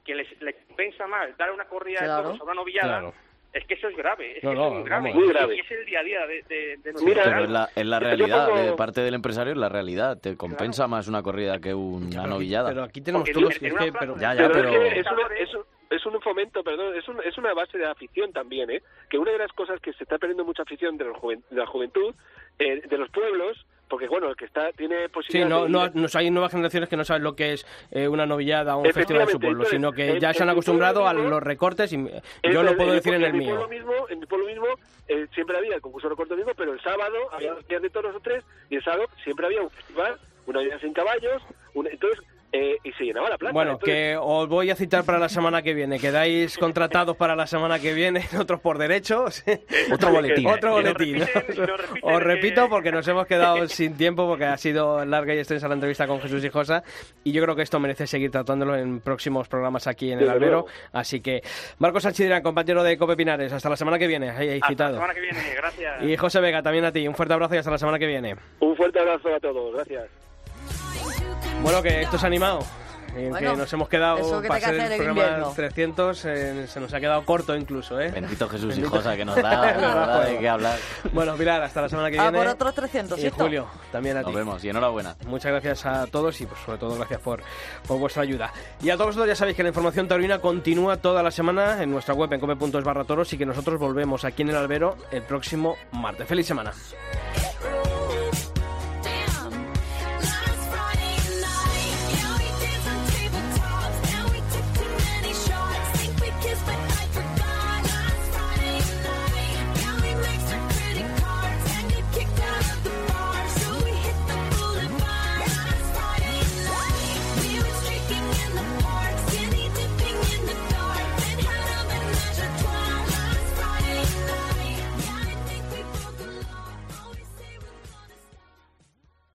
que les, le compensa más dar una corrida Claro. de toros o una novillada, Claro. Es que eso es grave. Es No, que no, eso es muy grave. Muy grave. Y es el día a día de, de, de nuestro Mira, Pero es la, es la realidad, pongo- de parte del empresario es la realidad. Te compensa más una corrida que una novillada. Pero aquí tenemos todos en que pero- Ya, ya, pero, pero- es, una- es un- es un fomento, perdón, es, un- es una base de afición también, ¿eh? Que una de las cosas que se está perdiendo mucha afición de, los juven- de la juventud, eh, de los pueblos, porque bueno, el que está tiene Sí, posibilidades no, de- no, nos- hay nuevas generaciones que no saben lo que es eh, una novillada o un festival en su pueblo, entonces, sino que en- ya se han en acostumbrado a los recortes y yo lo el- puedo en decir en el mi mío. pueblo mismo, en mi pueblo mismo eh, siempre había el concurso de recorte mismo, pero el sábado había días de toros o tres y el sábado siempre había un festival, una vida sin caballos, una- entonces eh, y se llenaba la plaza. Bueno, Entonces, que os voy a citar para la semana que viene. Quedáis contratados para la semana que viene, [laughs] otros por derechos. [laughs] Otro boletín. Otro boletín. repiten, [laughs] repiten Os repito que- porque nos hemos quedado sin tiempo porque ha sido larga y extensa la entrevista con Jesús y Josa y yo creo que esto merece seguir tratándolo en próximos programas aquí en el Albero. Así que Marcos Sanchidrán, compañero de Cope Pinares, hasta la semana que viene. Ahí, ahí Hasta la citado. semana que viene, gracias. Y José Vega, también a ti. Un fuerte abrazo y hasta la semana que viene. un fuerte abrazo a todos, gracias. Bueno, que esto es animado. En Bueno, que nos hemos quedado que para hacer el programa invierno. 300, eh, se nos ha quedado corto incluso, ¿eh? Bendito Jesús y Bendito. Josa que [laughs] nos da, nos da de qué hablar. Bueno, Pilar, hasta la semana que Ah, viene. por otros 300, Y. Julio, también a Nos ti. vemos y enhorabuena. Muchas gracias a todos y pues, sobre todo gracias por, por vuestra ayuda. Y a todos vosotros ya sabéis que la información taurina continúa toda la semana en nuestra web en come.es barra toros y que nosotros volvemos aquí en el albero el próximo martes. ¡Feliz semana!